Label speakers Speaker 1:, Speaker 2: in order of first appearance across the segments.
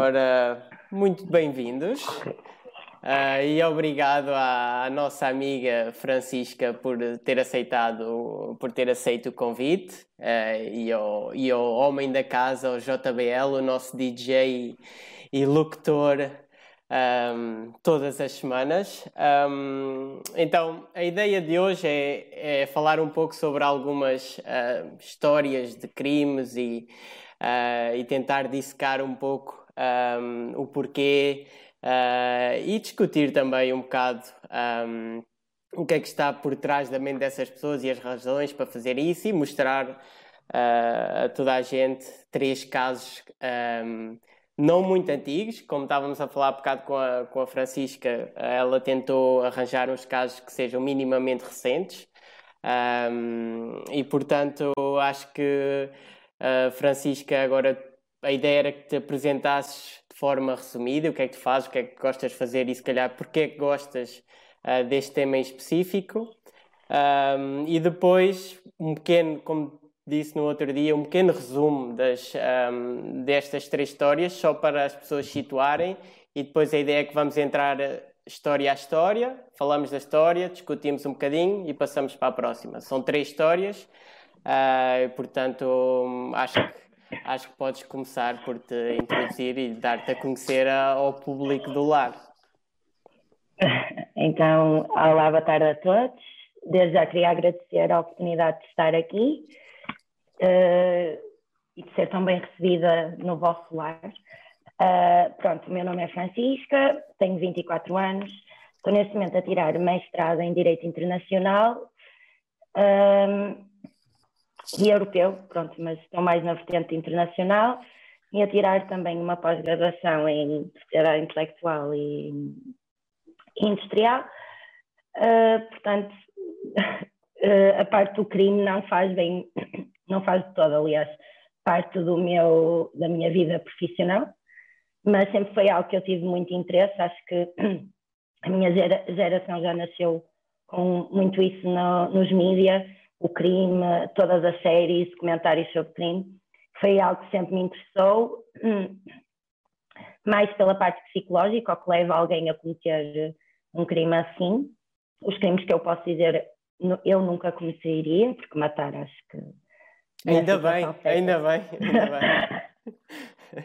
Speaker 1: Ora, muito bem-vindos. Uh, e obrigado à, à, nossa amiga Francisca por ter aceitado, por ter aceito o convite uh, e, ao, e ao homem da casa, o JBL, o nosso DJ e locutor um, todas as semanas. Um, então, a ideia de hoje é, é, falar um pouco sobre algumas uh, histórias de crimes e, e tentar dissecar um pouco um, o porquê uh, e discutir também um bocado um, o que é que está por trás da mente dessas pessoas e as razões para fazer isso e mostrar uh, a toda a gente três casos um, não muito antigos, como estávamos a falar há bocado com a, com a Francisca, ela tentou arranjar uns casos que sejam minimamente recentes. Um, e portanto acho que a Francisca agora a ideia era que te apresentasses de forma resumida o que é que tu fazes, o que é que gostas de fazer e se calhar porque é que gostas uh, deste tema em específico. Um, e depois um pequeno, como disse no outro dia, um pequeno resumo das, um, destas três histórias, só para as pessoas situarem, e depois a ideia é que vamos entrar história a história, falamos da história, discutimos um bocadinho e passamos para a próxima. São três histórias, uh, portanto acho que acho que podes começar por te introduzir e dar-te a conhecer ao público do lar.
Speaker 2: Então, olá, boa tarde a todos. Desde já queria agradecer a oportunidade de estar aqui uh, e de ser tão bem recebida no vosso lar. Uh, pronto, o meu nome é Francisca, tenho 24 anos, estou neste momento a tirar mestrado em Direito Internacional. Uh, e europeu, pronto, mas estou mais na vertente internacional e a tirar também uma pós-graduação em sociedade intelectual e, industrial. Uh, portanto, uh, a parte do crime não faz bem, não faz de todo, aliás, parte do meu, da minha vida profissional, mas sempre foi algo que eu tive muito interesse. Acho que a minha gera, geração já nasceu com muito isso no, nos mídias o crime, todas as séries, comentários sobre crime, foi algo que sempre me interessou, hum, mais pela parte psicológica, o que leva alguém a cometer um crime assim. Os crimes que eu posso dizer, eu nunca começaria, porque matar acho que.
Speaker 1: Ainda bem, ainda bem, ainda bem.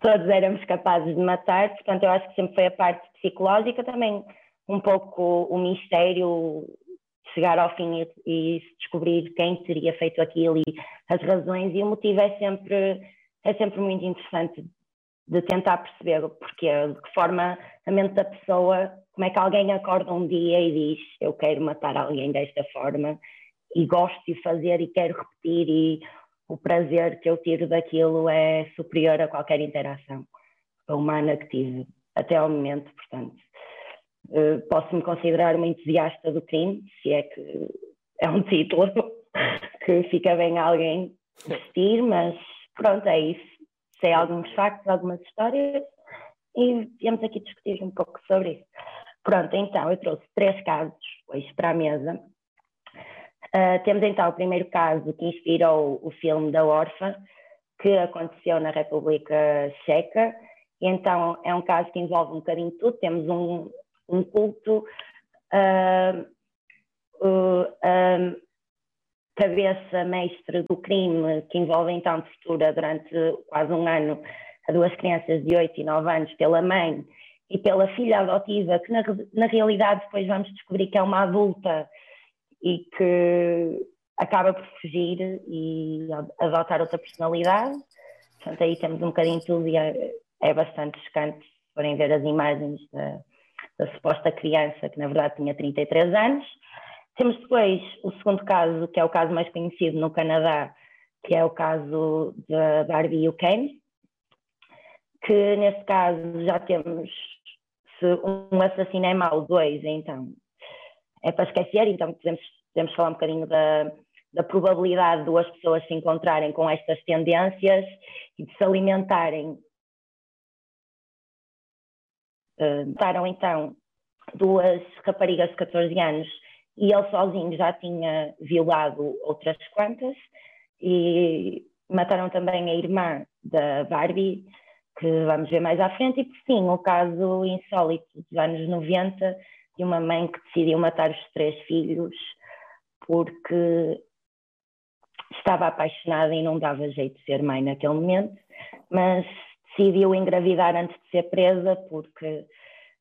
Speaker 2: Todos éramos capazes de matar, portanto, eu acho que sempre foi a parte psicológica também, um pouco o mistério chegar ao fim e, e, descobrir quem teria feito aquilo e as razões e o motivo é sempre é sempre muito interessante de tentar perceber o porquê, de que forma a mente da pessoa, como é que alguém acorda um dia e diz eu quero matar alguém desta forma e gosto de fazer e quero repetir e o prazer que eu tiro daquilo é superior a qualquer interação humana que tive até ao momento, portanto posso-me considerar uma entusiasta do crime, se é que é um título que fica bem alguém vestir, mas pronto, é isso. Sei alguns factos, algumas histórias e viemos aqui discutir um pouco sobre isso. Pronto, então eu trouxe três casos hoje para a mesa. Uh, temos então o primeiro caso que inspirou o filme da Orfa, que aconteceu na República Checa. E então é um caso que envolve um bocadinho tudo. Temos um, um culto uh, uh, cabeça mestre do crime, que envolve então tortura durante quase um ano a duas crianças de 8 e 9 anos pela mãe e pela filha adotiva, que na, na realidade depois vamos descobrir que é uma adulta e que acaba por fugir e adotar outra personalidade. Portanto, aí temos um bocadinho tudo e é, é bastante chocante se forem ver as imagens da, da suposta criança, que na verdade tinha 33 anos. Temos depois o segundo caso, que é o caso mais conhecido no Canadá, que é o caso da Barbie e Ken, que nesse caso já temos, se um assassino é mau, dois, então é para esquecer, então podemos, podemos falar um bocadinho da, da probabilidade de duas pessoas se encontrarem com estas tendências e de se alimentarem Mataram então duas raparigas de 14 anos e ele sozinho já tinha violado outras quantas e mataram também a irmã da Barbie que vamos ver mais à frente, e por fim, o caso insólito dos anos 90 de uma mãe que decidiu matar os três filhos porque estava apaixonada e não dava jeito de ser mãe naquele momento, mas decidiu engravidar antes de ser presa porque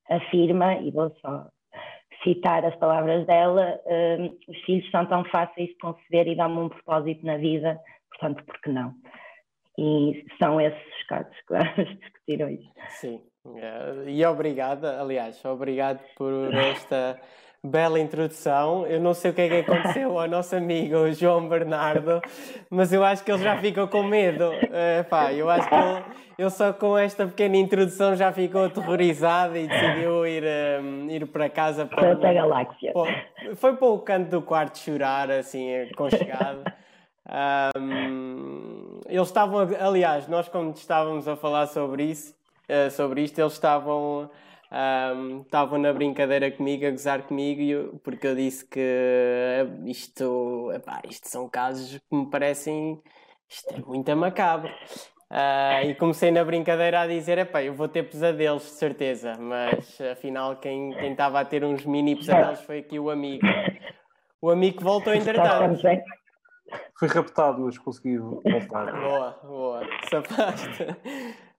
Speaker 2: afirma, e vou só citar as palavras dela, um, os filhos são tão fáceis de conceber e dão-me um propósito na vida, portanto, por que não? E são esses os casos que vamos discutir hoje.
Speaker 1: Sim, eh, e obrigada, aliás, obrigado por esta bela introdução. Eu não sei o que é que aconteceu ao nosso amigo João Bernardo, mas eu acho que ele já ficou com medo. Uh, pá, eu acho que ele, ele, só com esta pequena introdução já ficou aterrorizado e decidiu ir, um, ir para casa.
Speaker 2: Para outra galáxia.
Speaker 1: foi para o canto do quarto chorar, assim, aconchegado. Um, eles estavam, aliás, nós quando estávamos a falar sobre isso, uh, sobre isto, eles estavam um, estavam na brincadeira comigo, a gozar comigo, porque eu disse que isto, epá, isto são casos que me parecem isto é muito macabro. Uh, e comecei na brincadeira a dizer: epá, eu vou ter pesadelos, de certeza, mas afinal, quem estava a ter uns mini pesadelos foi aqui o amigo. O amigo voltou entretanto.
Speaker 3: Fui raptado, mas consegui voltar.
Speaker 1: Boa, boa, sapaste.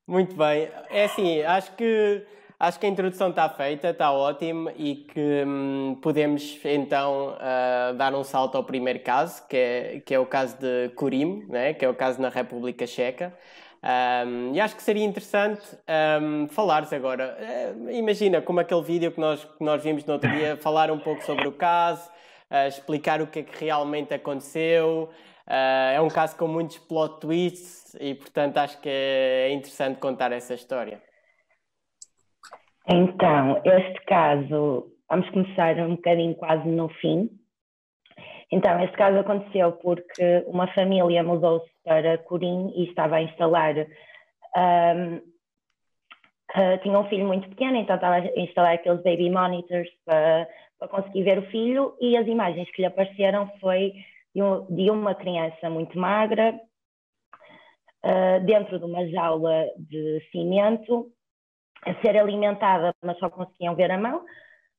Speaker 1: Muito bem. É assim, acho que Acho que a introdução está feita, está ótimo e que hum, podemos então uh, dar um salto ao primeiro caso, que é, que é o caso de Kurim, né? que é o caso na República Checa. Um, e acho que seria interessante um, falares agora. Uh, imagina, como aquele vídeo que nós, que nós vimos no outro dia, falar um pouco sobre o caso, uh, explicar o que é que realmente aconteceu. Uh, é um caso com muitos plot twists e, portanto, acho que é interessante contar essa história.
Speaker 2: Então, este caso, vamos começar um bocadinho quase no fim. Então, este caso aconteceu porque uma família mudou-se para Corim e estava a instalar. Um, uh, tinha um filho muito pequeno, então estava a instalar aqueles baby monitors para, para conseguir ver o filho e as imagens que lhe apareceram foi de, um, de uma criança muito magra, uh, dentro de uma jaula de cimento, a ser alimentada, mas só conseguiam ver a mão.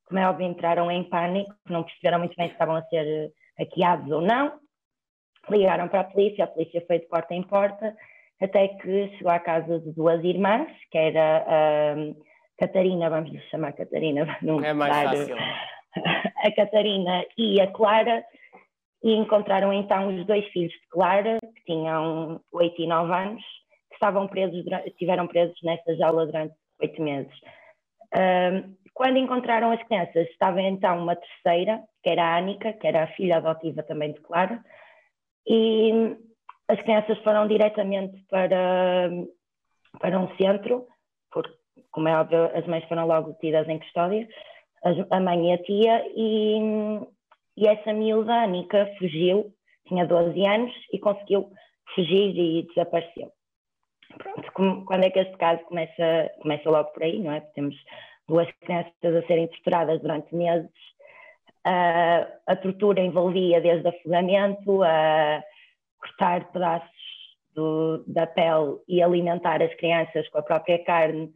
Speaker 2: Como é óbvio, entraram em pânico, não perceberam muito bem se estavam a ser eh, hackeados ou não. Ligaram para a polícia, a polícia foi de porta em porta, até que chegou à casa de duas irmãs, que era a Catarina, vamos lhe chamar Catarina,
Speaker 1: não é mais fácil.
Speaker 2: a Catarina e a Clara, e encontraram então os dois filhos de Clara, que tinham 8 e 9 anos, que estavam presos, estiveram presos nesta jaula durante oito meses. Um, quando encontraram as crianças, estava então uma terceira, que era a Anica, que era a filha adotiva também de Clara, e as crianças foram diretamente para, para um centro, porque, como é óbvio, as mães foram logo tidas em custódia, a mãe e a tia, e, e essa miúda, Anica, fugiu, tinha 12 anos, e conseguiu fugir e desapareceu pronto, quando é que este caso começa, começa logo por aí, não é? temos duas crianças a serem torturadas durante meses. Uh, a tortura envolvia desde afogamento a cortar pedaços do, da pele e alimentar as crianças com a própria carne,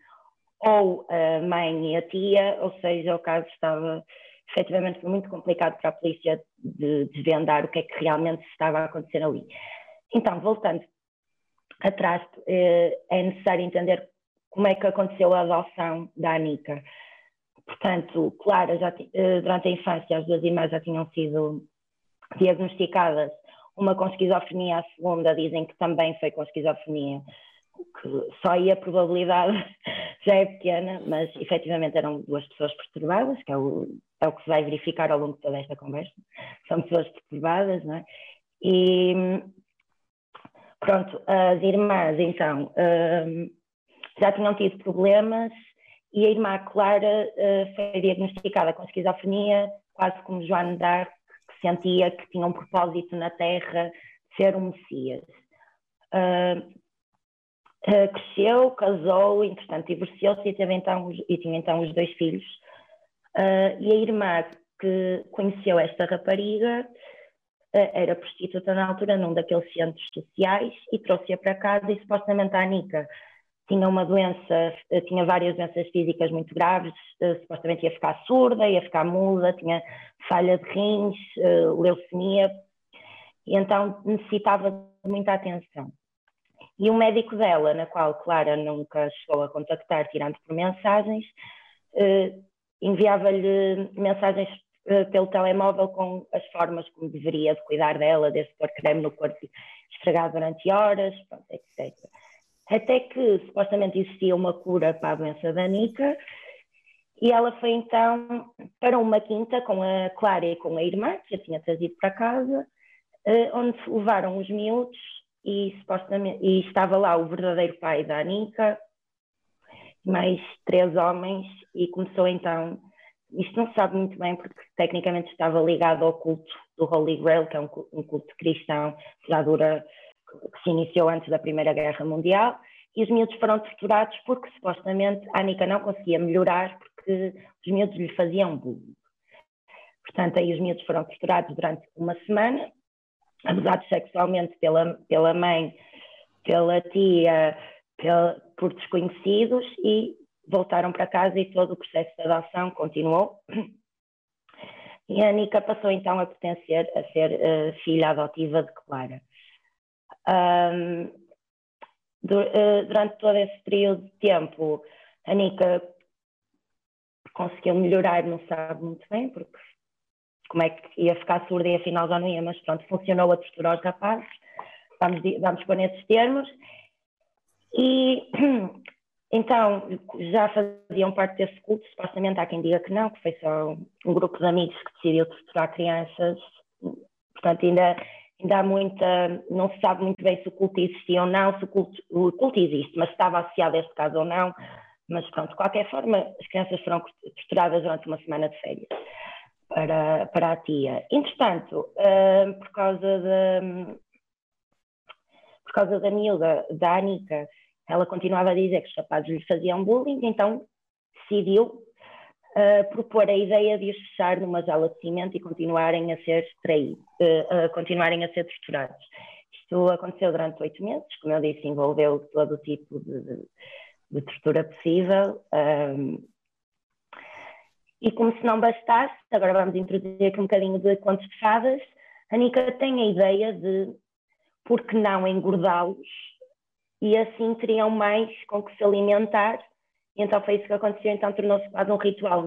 Speaker 2: ou a mãe e a tia, ou seja, o caso estava efetivamente muito complicado para a polícia de desvendar o que é que realmente estava a acontecer ali. Então, voltando atrás eh, é necessário entender como é que aconteceu a adoção da Anica. Portanto, Clara, já, eh, durante a infância, as duas irmãs já tinham sido diagnosticadas, uma com esquizofrenia, a segunda dizem que também foi com esquizofrenia, que só aí a probabilidade já é pequena, mas efetivamente eram duas pessoas perturbadas, que é o, é o que se vai verificar ao longo de toda esta conversa. São pessoas perturbadas, não é? E Pronto, as irmãs então um, já tinham tido problemas e a irmã Clara uh, foi diagnosticada com esquizofrenia, quase como Joana d'Arc, que sentia que tinha um propósito na Terra de ser um Messias. Uh, uh, cresceu, casou, entretanto divorciou-se e, então, e tinha então os dois filhos. e a irmã que conheceu esta rapariga era prostituta na altura num daqueles centros sociais e trouxe-a para casa e supostamente a Anica tinha uma doença, tinha várias doenças físicas muito graves, supostamente ia ficar surda, ia ficar muda, tinha falha de rins, leucemia, e então necessitava de muita atenção. E o médico dela, na qual Clara nunca chegou a contactar, tirando por mensagens, enviava-lhe mensagens eh, pelo telemóvel com as formas como deveria de cuidar dela, desde pôr creme no corpo esfregar durante horas, pronto, etc. Até que supostamente existia uma cura para a doença da Nica e ela foi então para uma quinta com a Clara e com a irmã, que a tinha trazido para casa, eh, onde levaram os miúdos e, supostamente, e estava lá o verdadeiro pai da Anica, mais três homens, e começou então isto não se sabe muito bem porque tecnicamente estava ligado ao culto do Holy Grail, que é um culto cristão que já dura, que se iniciou antes da Primeira Guerra Mundial, e os miúdos foram torturados porque supostamente a Anika não conseguia melhorar porque os miúdos lhe faziam bullying. Portanto, aí os miúdos foram torturados durante uma semana, abusados sexualmente pela, pela mãe, pela tia, pela, por desconhecidos e voltaram para casa e todo o processo de adoção continuou. E a Nica passou então a pertencer, a ser uh, filha adotiva de Clara. Um, du uh, durante todo esse período de tempo, a Nica conseguiu melhorar, não sabe muito bem, porque como é que ia ficar surda e afinal já não ia, mas pronto, funcionou a tortura aos rapazes, vamos, vamos pôr nesses termos. E Então, já faziam parte desse culto, supostamente há quem diga que não, que foi só um grupo de amigos que decidiu torturar crianças. Portanto, ainda, ainda há muita. Não se sabe muito bem se o culto existia ou não, se o culto, o culto existe, mas se estava associado a este caso ou não. Mas pronto, de qualquer forma, as crianças foram torturadas durante uma semana de férias para, para a tia. Entretanto, uh, por causa da. Por causa da miúda, da Anica, ela continuava a dizer que os rapazes lhe faziam bullying, então decidiu uh, propor a ideia de os fechar numa jaula de cimento e continuarem a ser traídos, uh, uh, continuarem a ser torturados. Isto aconteceu durante oito meses, como eu disse, envolveu todo o tipo de, de, de tortura possível. Um, e como se não bastasse, agora vamos introduzir aqui um bocadinho de contos de fadas, a Nica tem a ideia de, por que não engordá-los e assim teriam mais com que se alimentar. E então foi isso que aconteceu, então tornou-se quase um ritual.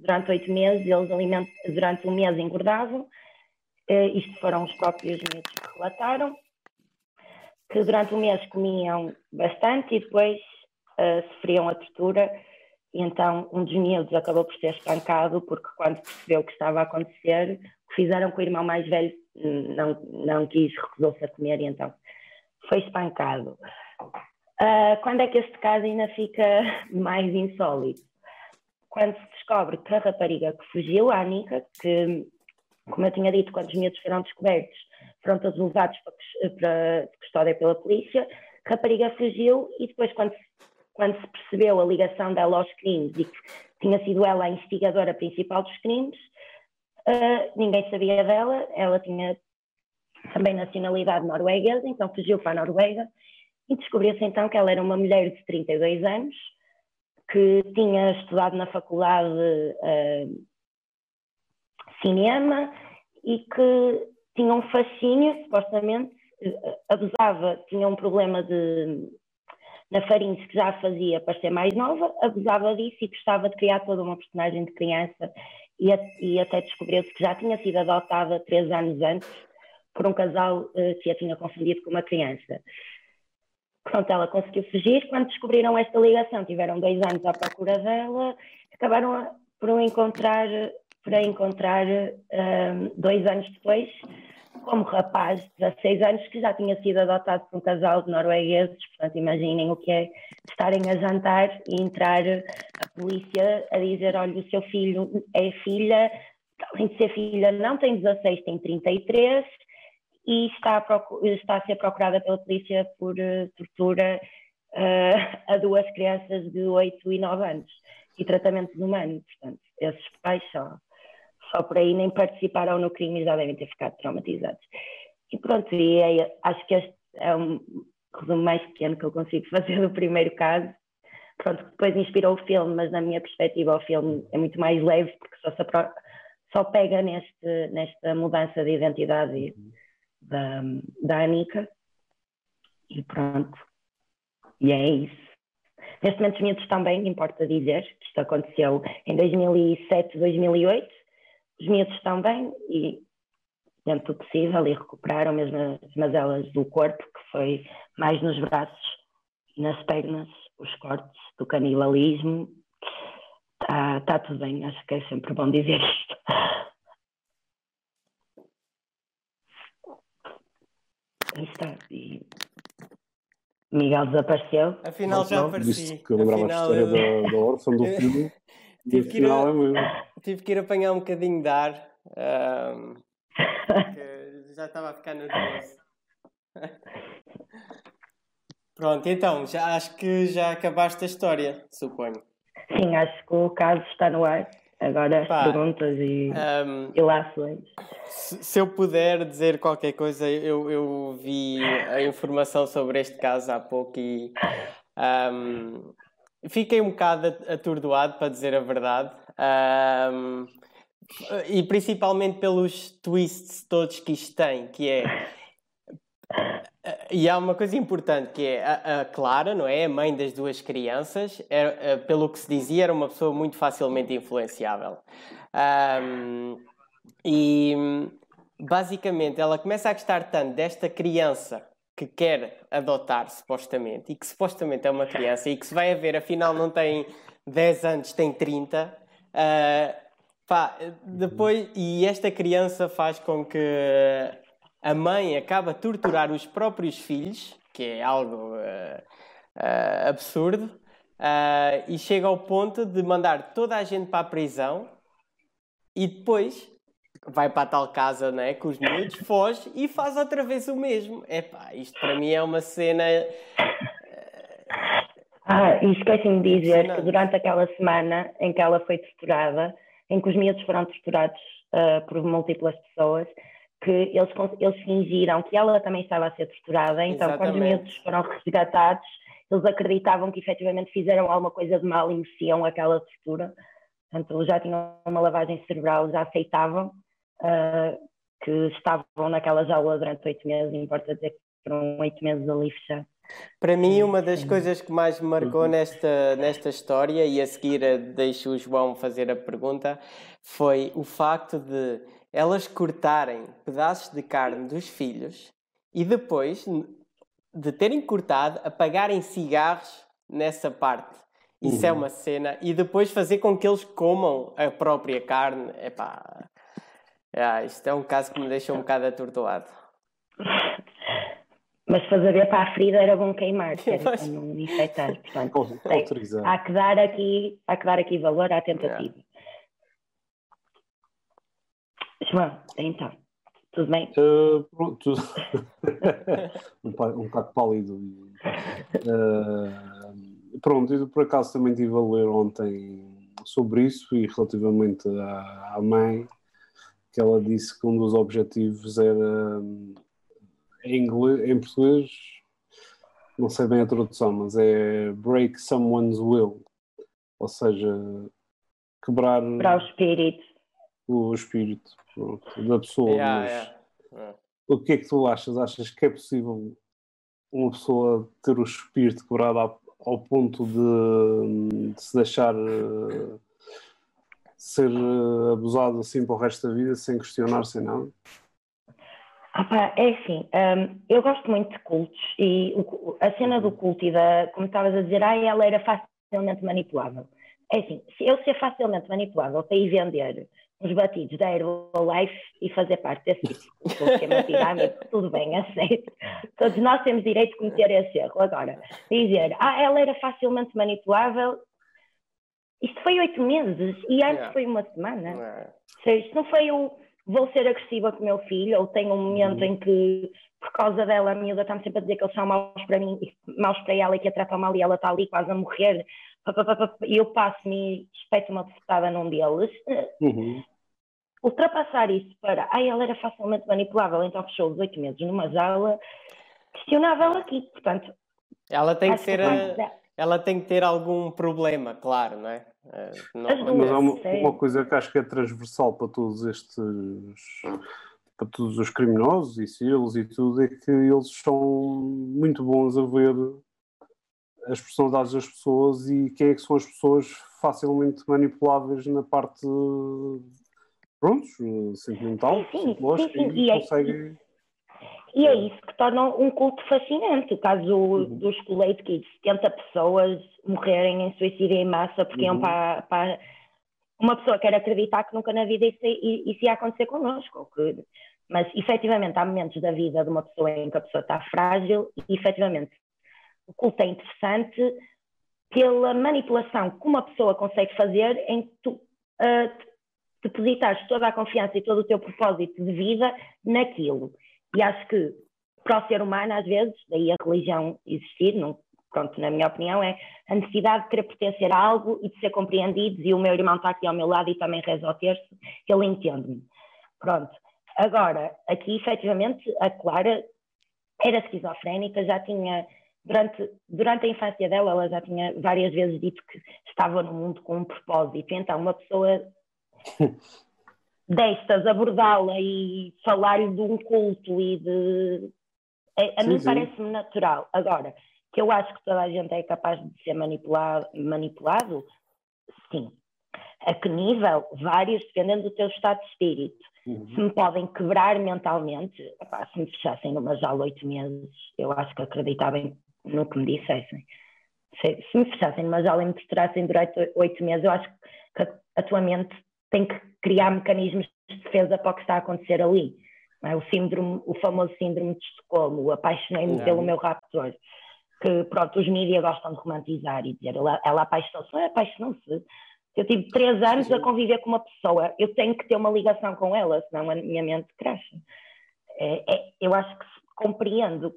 Speaker 2: Durante oito meses, eles durante um mês engordavam, uh, isto foram os próprios miúdos que relataram, que durante um mês comiam bastante e depois uh, sofriam a tortura, e então um dos miúdos acabou por ser espancado, porque quando percebeu o que estava a acontecer, o que fizeram com o irmão mais velho hum, não, não quis, recusou-se a comer, e então foi espancado. Uh, quando é que este caso ainda fica mais insólito? Quando se descobre que a rapariga que fugiu, a Anica, que, como eu tinha dito, quando os miúdos foram descobertos, foram todos levados para, custódia pela polícia, a rapariga fugiu e depois, quando, quando se percebeu a ligação dela aos crimes e que tinha sido ela a investigadora principal dos crimes, uh, ninguém sabia dela, ela tinha também nacionalidade norueguesa, então fugiu para a Noruega e descobriu-se então que ela era uma mulher de 32 anos que tinha estudado na faculdade uh, cinema e que tinha um fascínio, supostamente, uh, abusava, tinha um problema de na Farinhos que já fazia para ser mais nova, abusava disso e gostava de criar toda uma personagem de criança e, e até descobriu-se que já tinha sido adotada três anos antes por um casal uh, que a tinha confundido com uma criança. Pronto, ela conseguiu fugir. Quando descobriram esta ligação, tiveram dois anos à procura dela, acabaram a, por encontrar, por encontrar um, dois anos depois, como rapaz de 16 anos que já tinha sido adotado por um casal de noruegueses. Portanto, imaginem o que é estarem a jantar e entrar a polícia a dizer: olha, o seu filho é filha, além de ser filha, não tem 16, tem 33 e está a, está a ser procurada pela polícia por uh, tortura uh, a duas crianças de 8 e 9 anos e tratamento humano. Portanto, esses pais só, só por aí nem participaram no crime e já devem ter ficado traumatizados. E pronto, e é, acho que este é um, resumo mais pequeno que eu consigo fazer do primeiro caso. Pronto, depois inspirou o filme, mas na minha perspectiva o filme é muito mais leve porque só, se só pega neste, nesta mudança de identidade da, da Anika. E pronto. E é isso. Neste momento os miúdos também, importa dizer, que isto aconteceu em 2007, 2008. Os miúdos estão bem e, dentro do possível, e recuperaram mesmo as mazelas do corpo, que foi mais nos braços e nas pernas, os cortes do canibalismo. Está tá tudo bem, acho que é sempre bom dizer isto. Aí está. E Miguel desapareceu.
Speaker 1: Afinal já apareci.
Speaker 3: que eu lembrava Afinal, a história eu... da, da órfã do filme. tive, que ir a...
Speaker 1: é tive que ir apanhar um bocadinho de ar. Um, já estava a ficar nervoso. Pronto, então, já, acho que já acabaste a história, suponho.
Speaker 2: Sim, acho que o caso está no ar. Agora Pá, perguntas e um, ilações.
Speaker 1: Se, se, eu puder dizer qualquer coisa, eu, eu vi a informação sobre este caso há pouco e um, fiquei um bocado atordoado, para dizer a verdade. Um, e principalmente pelos twists todos que isto tem, que é e há uma coisa importante que é a, a, Clara, não é? A mãe das duas crianças, é, é, pelo que se dizia, era uma pessoa muito facilmente influenciável. Um, e basicamente ela começa a gostar tanto desta criança que quer adotar, supostamente, e que supostamente é uma criança e que se vai a ver, afinal não tem 10 anos, tem 30. Uh, ah, pá, depois, e esta criança faz com que a mãe acaba a torturar os próprios filhos, que é algo uh, uh, absurdo, uh, e chega ao ponto de mandar toda a gente para a prisão e depois vai para a tal casa né, com os miúdos, foge e faz outra vez o mesmo. Epá, isto para mim é uma cena.
Speaker 2: Ah, e esqueci-me de dizer que durante aquela semana em que ela foi torturada, em que os miúdos foram torturados por múltiplas pessoas, que eles, eles fingiram que ela também estava a ser torturada, então Exatamente. quando os miúdos foram resgatados, eles acreditavam que efetivamente fizeram alguma coisa de mal e mereciam aquela tortura. Portanto, já tinham uma lavagem cerebral, já aceitavam uh, que estavam naquela jaula durante oito meses, importa dizer que foram oito meses ali fechados.
Speaker 1: Para mim, uma das coisas que mais me marcou nesta, nesta história, e a seguir deixo o João fazer a pergunta, foi o facto de elas cortarem pedaços de carne dos filhos e depois de terem cortado, apagarem cigarros nessa parte. Isso é uhum. é uma cena. E depois fazer com que eles comam a própria carne. Epá, é, isto é um caso que me deixa um bocado atordoado.
Speaker 2: Mas fazer para a ferida era bom queimar, que era para não infectar. Portanto, há, que dar aqui, há que dar aqui valor à tentativa. João, então, tudo bem? Uh,
Speaker 3: pronto, um, um bocado pálido. Uh, pronto, eu por acaso também estive a ler ontem sobre isso e relativamente à, à mãe, que ela disse que um dos objetivos era em, inglês, em português, não sei bem a tradução, mas é break someone's will, ou seja, quebrar,
Speaker 2: quebrar o espírito.
Speaker 3: o espírito da pessoa. Yeah, mas yeah. O que é que tu achas? Achas que é possível uma pessoa ter o espírito quebrado ao, ao ponto de, de, se deixar uh, ser uh, abusado assim para o resto da vida sem questionar, sem nada?
Speaker 2: Ah, pá, é assim, um, eu gosto muito de cultos e o, a cena do culto e da, como estavas a dizer, ah, ela era facilmente manipulável. É assim, se eu ser facilmente manipulável para ir vender uns batidos da Herbalife e fazer parte desse tipo de esquema pirâmide, tudo bem, aceito. Todos nós temos direito de cometer esse erro. Agora, dizer, ah, ela era facilmente manipulável, isto foi oito meses e antes yeah. foi uma semana. Yeah. Seja, isto não foi o vou ser agressiva com o meu filho, ou tenho um momento uhum. em que, por causa dela, a miúda está-me sempre a dizer que eles são maus para mim, maus para ela e que a tratam mal e ela está ali quase a morrer, e eu passo-me e espeto uma bofetada num deles. Uhum ultrapassar isso para, ah, ela era facilmente manipulável, então fechou 18 meses numa jaula, questionável aqui, portanto.
Speaker 1: Ela tem que ser. Que a... Ela tem que ter algum problema, claro, não é?
Speaker 3: Eh, não... Mas há uma, uma, coisa que acho que é transversal para todos estes. para todos os criminosos e selos e tudo, é que eles são muito bons a ver as personalidades das pessoas e quem é que são as pessoas facilmente manipuláveis na parte pronto, sentimental, psicológica sim, sim. e, e é consegue...
Speaker 2: E é isso que torna um culto fascinante. O caso uhum. dos Kool-Aid Kids, 70 pessoas morrerem em suicídio em massa porque uhum. iam para, para, Uma pessoa quer acreditar que nunca na vida isso, isso ia acontecer connosco. Que... Mas, efetivamente, há momentos da vida de uma pessoa em que a pessoa está frágil e, efetivamente, o culto é interessante pela manipulação que uma pessoa consegue fazer em que tu uh, depositares toda a confiança e todo o teu propósito de vida naquilo. E acho que para o ser humano, às vezes, daí a religião existir, não, pronto, na minha opinião, é a necessidade de querer pertencer a algo e de ser compreendidos, e o meu irmão está aqui ao meu lado e também reza ao terço, ele entende-me. Pronto. Agora, aqui, efetivamente, a Clara era esquizofrénica, já tinha durante, durante a infância dela, ela já tinha várias vezes dito que estava no mundo com um propósito. Então, uma pessoa destas abordá-la e falar-lhe de um culto e de. A, a sim, mim parece-me natural. Agora, que eu acho que toda a gente é capaz de ser manipulado, manipulado sim. A que nível? Vários, dependendo do teu estado de espírito. Uhum. Se me podem quebrar mentalmente, epá, se me fechassem numa jaula oito meses, eu acho que acreditava em no que me dissessem. Se, se me fechassem numa jaula e me torturassem durante oito meses, eu acho que a tua mente tem que criar mecanismos de defesa para o que está a acontecer ali. É? O, síndrome, o famoso síndrome de Estocolmo, apaixonei-me pelo meu raptor, que pronto, os mídias gostam de romantizar e dizer ela, ela apaixonou-se, apaixonou-se. Eu tive três anos a conviver com uma pessoa, eu tenho que ter uma ligação com ela, senão a minha mente cresce. É, é, eu acho que compreendo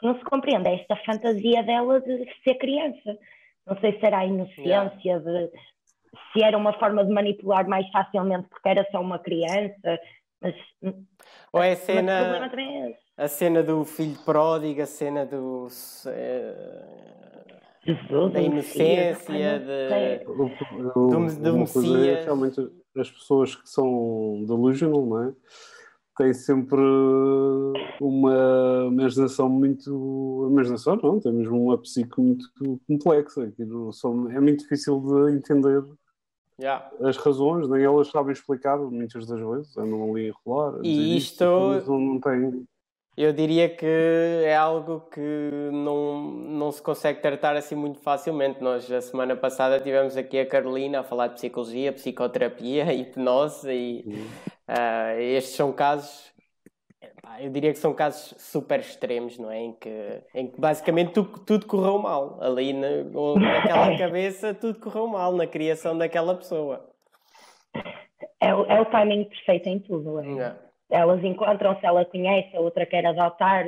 Speaker 2: que não se compreende é esta fantasia dela de ser criança. Não sei se era a inocência, de, se era uma forma de manipular mais facilmente porque era só uma criança, mas.
Speaker 1: Ou é a cena. É a cena do filho pródigo, a cena do. Jesus, da inocência, de,
Speaker 3: do, do Messias. É, realmente as pessoas que são delusional, não é? Tem sempre uma imaginação muito. Imaginação não, tem mesmo uma psique muito complexa. Aquilo é muito difícil de entender yeah. as razões, nem elas sabem explicar muitas das vezes, andam ali a rolar.
Speaker 1: e isto. Isto não tem. Eu diria que é algo que não, não se consegue tratar assim muito facilmente. Nós, a semana passada, tivemos aqui a Carolina a falar de psicologia, psicoterapia, hipnose e uh, estes são casos, eu diria que são casos super extremos, não é? Em que, em que basicamente tudo, tudo correu mal. Ali na, naquela cabeça, tudo correu mal na criação daquela pessoa.
Speaker 2: É, o, é o timing perfeito em tudo. É? elas encontram-se, ela conhece, a outra quer adotar,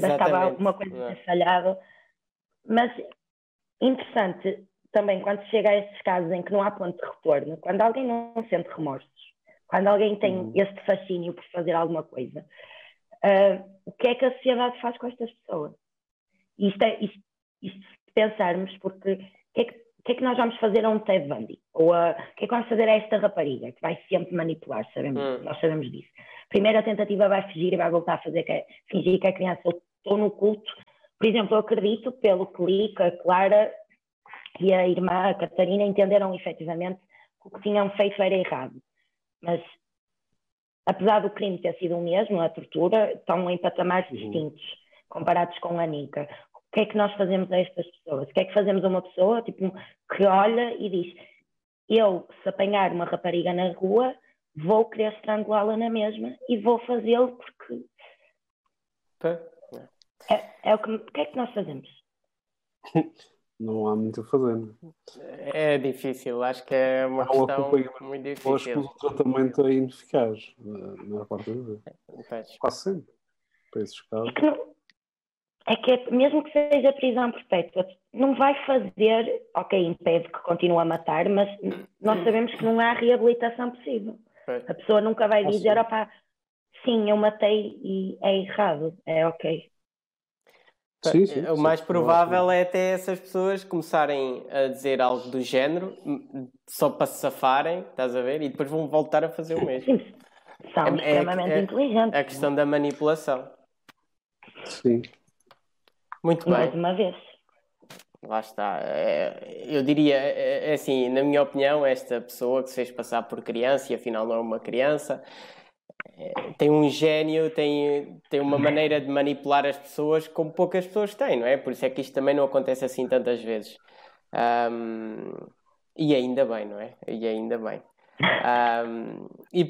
Speaker 2: bastava alguma coisa ter é. falhado. Mas interessante também quando chega a estes casos em que não há ponto de retorno, quando alguém não sente remorsos, quando alguém tem uhum. este fascínio por fazer alguma coisa, uh, o que é que a sociedade faz com estas pessoas? Isto é, isto, isto se pensarmos, porque o que é que que é que nós vamos fazer a um Ted Bundy? Ou a, o que é que vamos fazer a esta rapariga, que vai sempre manipular, sabemos, hum. nós sabemos disso. Primeiro a tentativa vai fugir e vai voltar a fazer que fingir que é criança. Estou no culto. Por exemplo, eu acredito, pelo que li, que a Clara e a irmã, a Catarina, entenderam efetivamente que o que tinham feito era errado. Mas, apesar do crime ter sido o mesmo, a tortura, estão em patamares uhum. distintos comparados com a Nika o que é que nós fazemos a estas pessoas? O que é que fazemos a uma pessoa tipo, que olha e diz: Eu, se apanhar uma rapariga na rua, vou querer estrangulá-la na mesma e vou fazê-lo porque. É, é o, que, o que é que nós fazemos?
Speaker 3: Não há muito a fazer.
Speaker 1: É? é difícil, acho que é uma há questão muito difícil. Acho que
Speaker 3: o tratamento é ineficaz, na maior parte das vezes. É, Quase sempre, para esses casos. É
Speaker 2: que é que é, mesmo que seja prisão perpétua, não vai fazer, ok, impede que continue a matar, mas nós sabemos que não há reabilitação possível. A pessoa nunca vai dizer, opá, sim, eu matei e é errado, é ok.
Speaker 3: Sim, sim,
Speaker 1: o mais
Speaker 3: sim,
Speaker 1: provável
Speaker 3: sim.
Speaker 1: é até essas pessoas começarem a dizer algo do género m- só para se safarem, estás a ver? E depois vão voltar a fazer o mesmo.
Speaker 2: Sim, são
Speaker 1: É- é-
Speaker 2: extremamente
Speaker 1: é-
Speaker 2: inteligentes.
Speaker 1: A questão da manipulação.
Speaker 3: Sim.
Speaker 1: Muito
Speaker 2: Mais
Speaker 1: bem,
Speaker 2: uma vez.
Speaker 1: lá está. É, eu diria, é, assim, na minha opinião, esta pessoa que se fez passar por criança e afinal não é uma criança, tem um gênio, tem, tem uma maneira de manipular as pessoas como poucas pessoas têm, não é? Por isso é que isto também não acontece assim tantas vezes. Ahm, e ainda bem, não é? E ainda bem. Ahm, e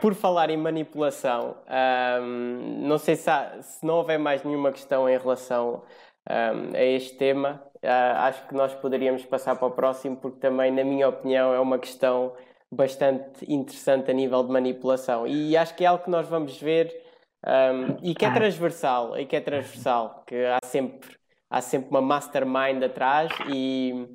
Speaker 1: por falar em manipulação, ahm, não sei se, há- se não houver mais nenhuma questão em relação a este tema, ah, acho que nós poderíamos passar para o próximo, porque também, na minha opinião, é uma questão bastante interessante a nível de manipulação. E acho que é algo que nós vamos ver ahm, e que é transversal, e que é transversal, que há sempre, há sempre uma mastermind atrás e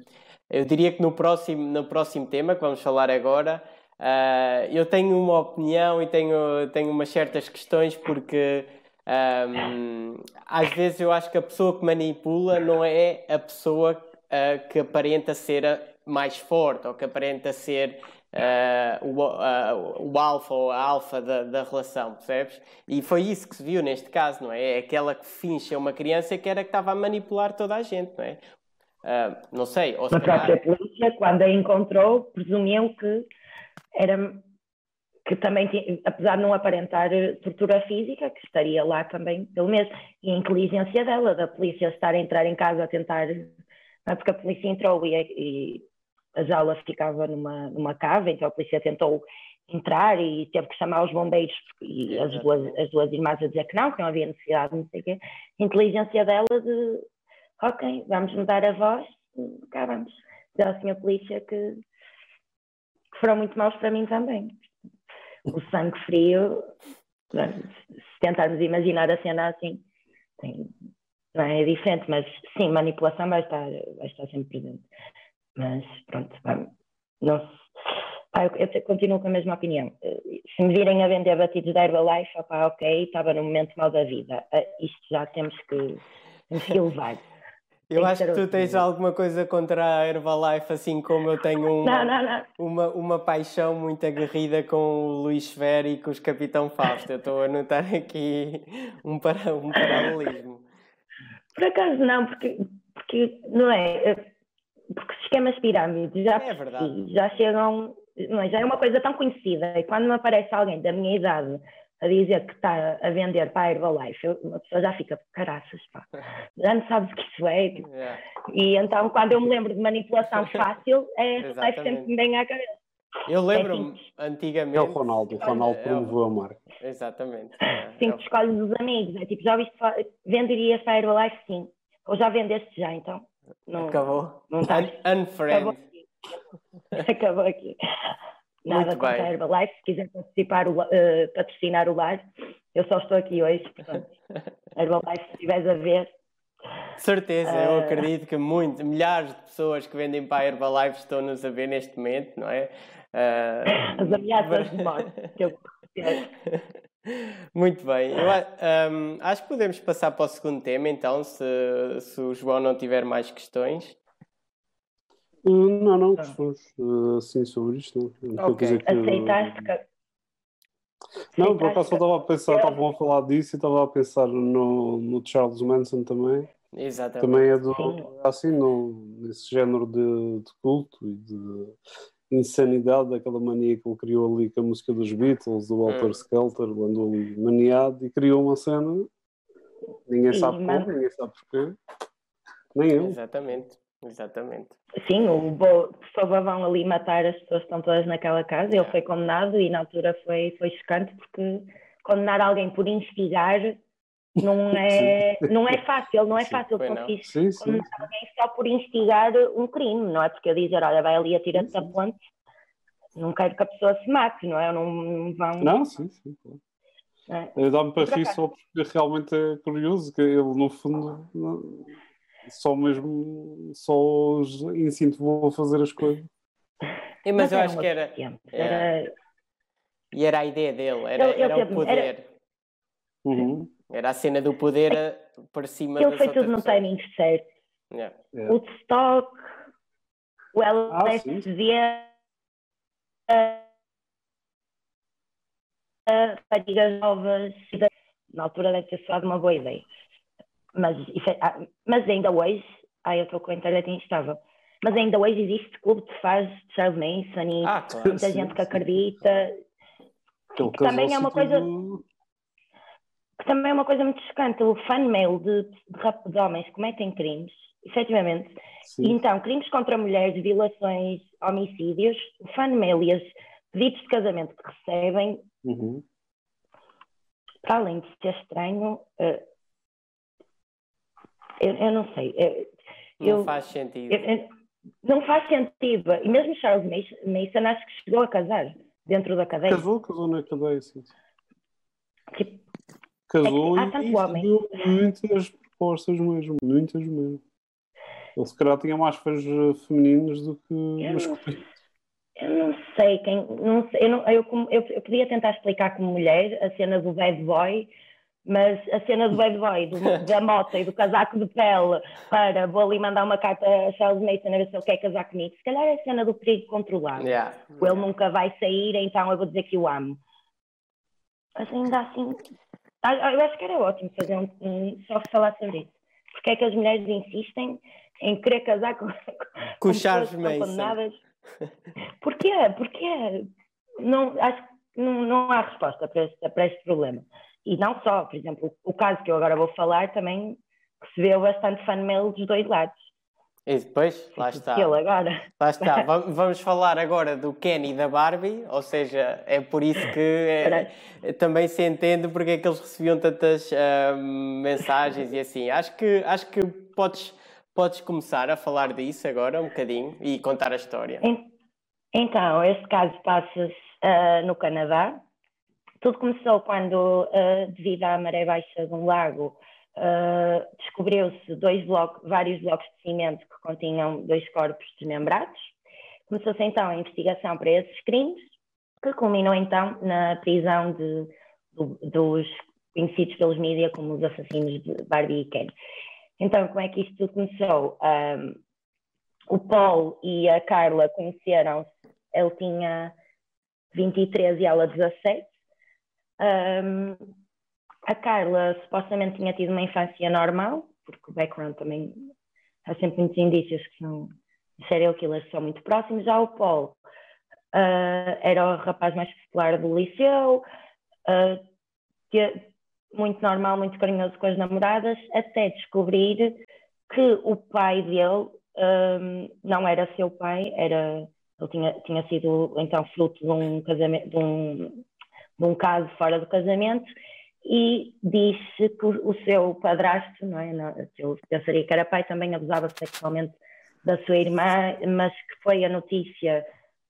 Speaker 1: eu diria que no próximo, no próximo tema que vamos falar agora, ah, eu tenho uma opinião e tenho, tenho umas certas questões porque ahm, às vezes eu acho que a pessoa que manipula não é a pessoa ah, que aparenta ser a mais forte ou que aparenta ser ah, o, ah, o alfa ou a alfa da, da relação, percebes? E foi isso que se viu neste caso, não é? É aquela que finge ser uma criança que era que estava a manipular toda a gente, não é? Ah, não sei, ou se
Speaker 2: A própria polícia, quando a encontrou, presumiam que era que também tinha, apesar de não aparentar tortura física, que estaria lá também pelo mesmo, e a inteligência dela, da polícia estar a entrar em casa a tentar, é porque a polícia entrou e, e a jaula ficava numa, numa cava, então a polícia tentou entrar e teve que chamar os bombeiros e as duas, as duas irmãs a dizer que não, que não havia necessidade, não sei o quê. A inteligência dela de ok, vamos mudar a voz, cá vamos. Dizer ao senhor polícia que, que foram muito maus para mim também. O sangue frio, se tentarmos imaginar a cena assim, tem, não é, é diferente, mas sim, manipulação vai estar, vai estar sempre presente. Mas pronto, vamos, não se- eu, eu continuo com a mesma opinião. Eh, Se me virem a vender batidos da Herbalife, opá, ok, estava no momento mau da vida. Eh, Isto já temos que, temos que elevar.
Speaker 1: Eu
Speaker 2: Tem que
Speaker 1: acho que
Speaker 2: ser
Speaker 1: tu tens alguma coisa contra a Herbalife, assim como eu tenho uma,
Speaker 2: Não, não, não.
Speaker 1: uma, uma paixão muito aguerrida com o Luís Fer e com os Capitão Fausto. Eu estou a notar aqui um, para, um paralelismo.
Speaker 2: Por acaso não, porque, porque não é. Porque os esquemas pirâmides já,
Speaker 1: É
Speaker 2: já chegam, não é, já é uma coisa tão conhecida. E quando me aparece alguém da minha idade a dizer que está a vender para a Herbalife, eu- uma pessoa já fica, caraças, pá, já não sabes o que isso é.
Speaker 1: Yeah.
Speaker 2: E então, quando eu me lembro de manipulação fácil, é a Herbalife sempre me vem à cabeça.
Speaker 1: Eu lembro-me
Speaker 2: simples.
Speaker 1: antigamente.
Speaker 3: É o Ronaldo. O Ronaldo
Speaker 1: É o-
Speaker 3: promoveu a marca.
Speaker 1: Exatamente. É,
Speaker 2: Sim,
Speaker 1: é
Speaker 2: tu escolhes os amigos. É tipo, já ouviste falar, venderias para a Herbalife? Sim. Ou já vendeste já, então? Não,
Speaker 1: Acabou.
Speaker 2: não tá.
Speaker 1: Un-
Speaker 2: Acabou
Speaker 1: Unfriend.
Speaker 2: aqui. Acabou aqui. Nada
Speaker 1: Muito
Speaker 2: contra
Speaker 1: bem.
Speaker 2: a Herbalife. Se quiser participar, o, eh, patrocinar o lar, eu só estou aqui hoje. Portanto, Herbalife, se estiveres a ver,
Speaker 1: Certeza, eu
Speaker 2: Ah.
Speaker 1: acredito que muito, milhares de pessoas que vendem para a Herbalife estão-nos a ver neste momento, não é? Ah,
Speaker 2: as ameaças de morte que eu
Speaker 1: Muito bem. Eu a- ahm, acho que podemos passar para o segundo tema, então, se, se o João não tiver mais questões.
Speaker 3: Uh, não, não, questões uh, assim sobre isto. Não, Não quer
Speaker 1: Ok.
Speaker 3: dizer que-
Speaker 2: aceitaste que
Speaker 3: Não, por acaso eu estava a pensar, estavam a falar disso e estava a pensar no, no Charles Manson também.
Speaker 1: Exatamente.
Speaker 3: Também é do,
Speaker 2: Sim.
Speaker 3: assim, no, nesse género de, de culto e de insanidade, daquela mania que ele criou ali com a música dos Beatles, do Walter
Speaker 1: Hum.
Speaker 3: Skelter, andou ali maniado e criou uma cena. Ninguém
Speaker 2: Sim,
Speaker 3: sabe
Speaker 2: mas-
Speaker 3: como, ninguém sabe porquê. Nem eu.
Speaker 1: Exatamente. Exatamente.
Speaker 2: Sim, o Bo, por favor, vão ali matar as pessoas que estão todas naquela casa. Ele foi condenado e na altura foi, foi chocante porque condenar alguém por instigar não é, não é fácil, não é
Speaker 3: Sim,
Speaker 2: fácil conseguir
Speaker 3: Sim,
Speaker 2: alguém só por instigar um crime, não é porque eu dizer, olha, vai ali atira-te da ponte, não quero que a pessoa se mate, não é? Não, não vão.
Speaker 3: Não, sim, sim.
Speaker 2: é?
Speaker 3: Eh, Dá-me para rir só porque realmente é curioso que ele, no fundo, não- só mesmo só os incentivou a fazer as coisas.
Speaker 1: É, mas, eu
Speaker 2: era
Speaker 1: acho que era. é.
Speaker 2: Era-
Speaker 1: E era a ideia dele, era,
Speaker 2: Ele- ele
Speaker 1: era o poder.
Speaker 2: era-
Speaker 3: Uhum.
Speaker 1: Era a cena do poder por cima
Speaker 2: Ele foi tudo no timing certo.
Speaker 1: Yeah.
Speaker 3: Yeah.
Speaker 2: O stock, o
Speaker 3: Ah, sim.
Speaker 2: LSD, raparigas novas, na altura deve ter soado uma boa ideia. Mas, isso é- ah, mas ainda hoje, ai eu estou com a internet instável, mas ainda hoje existe clube de fãs de Charles Manson e
Speaker 1: Ah, claro.
Speaker 2: muita
Speaker 3: sim,
Speaker 2: gente que acredita, que também é uma
Speaker 3: e
Speaker 2: coisa- que também é uma coisa muito chocante, o fan mail de, de, de homens que cometem crimes, efetivamente,
Speaker 3: Sim.
Speaker 2: então, crimes contra mulheres, violações, homicídios, o fan mail e os pedidos de casamento que recebem,
Speaker 3: Uhum.
Speaker 2: para além de ser estranho, eh, eu, eu não sei. eh,
Speaker 1: Não
Speaker 2: eu-
Speaker 1: faz sentido.
Speaker 2: eu- eu- não faz sentido. E mesmo Charles Mason, Mason acho que chegou a casar dentro da cadeia.
Speaker 3: Casou, casou na cadeia, sim.
Speaker 2: Tipo,
Speaker 3: Casou
Speaker 2: É
Speaker 3: e recebeu muitas propostas mesmo, muitas mesmo. Ele se calhar tinha mais fãs eh, femininos do que masculinos.
Speaker 2: eu não sei quem. Não sei, eu, não- eu eu- eu podia tentar explicar como mulher a cena do bad boy. Mas a cena do bad boy, do- da moto e do casaco de pele, para vou ali mandar uma carta a Charles Mason a ver se ele quer casar comigo. Se calhar é a cena do perigo controlado.
Speaker 1: Yeah.
Speaker 2: Ele nunca vai sair, então eu vou dizer que o amo. Mas ainda assim, eu acho que era ótimo fazer um, um só falar sobre isso. Porque é que as mulheres insistem em querer casar com,
Speaker 1: Com
Speaker 2: pessoas
Speaker 1: Charles
Speaker 2: condenadas? Porquê? Porquê? Não, acho que não, não há resposta para este, para este problema. E não só, por exemplo, o caso que eu agora vou falar também recebeu bastante fan mail dos dois lados.
Speaker 1: E depois, lá está.
Speaker 2: Ele agora.
Speaker 1: Lá está. Va- Vamos falar agora do Ken e da Barbie, ou seja, é por isso que é, também se entende porque é que eles recebiam tantas ahm, mensagens e assim. Acho que, acho que podes, podes começar a falar disso agora um bocadinho e contar a história.
Speaker 2: En- Então, este caso passa-se ah, no Canadá. Tudo começou quando, ah, devido à maré baixa de um lago, ah, descobriu-se dois blocos, vários blocos de cimento que continham dois corpos desmembrados. Começou-se então a investigação para esses crimes, que culminou então na prisão de- do- dos conhecidos pelos mídias como os assassinos de Barbie e Ken. Então, como é que isto tudo começou? Ah, o Paul e a Carla conheceram-se, ele tinha 23 e ela 17. Um, a Carla supostamente tinha tido uma infância normal, porque o background também há sempre muitos indícios que são serial killers são muito próximos. Já o Paul uh, era o rapaz mais popular do liceu, uh, muito normal, muito carinhoso com as namoradas, até descobrir que o pai dele um, não era seu pai, era, ele tinha, tinha sido então fruto de um casamento, de um, de um caso fora do casamento e disse que o, seu padrasto, não é, não, que eu pensaria que era pai, também abusava sexualmente da sua irmã, mas que foi a notícia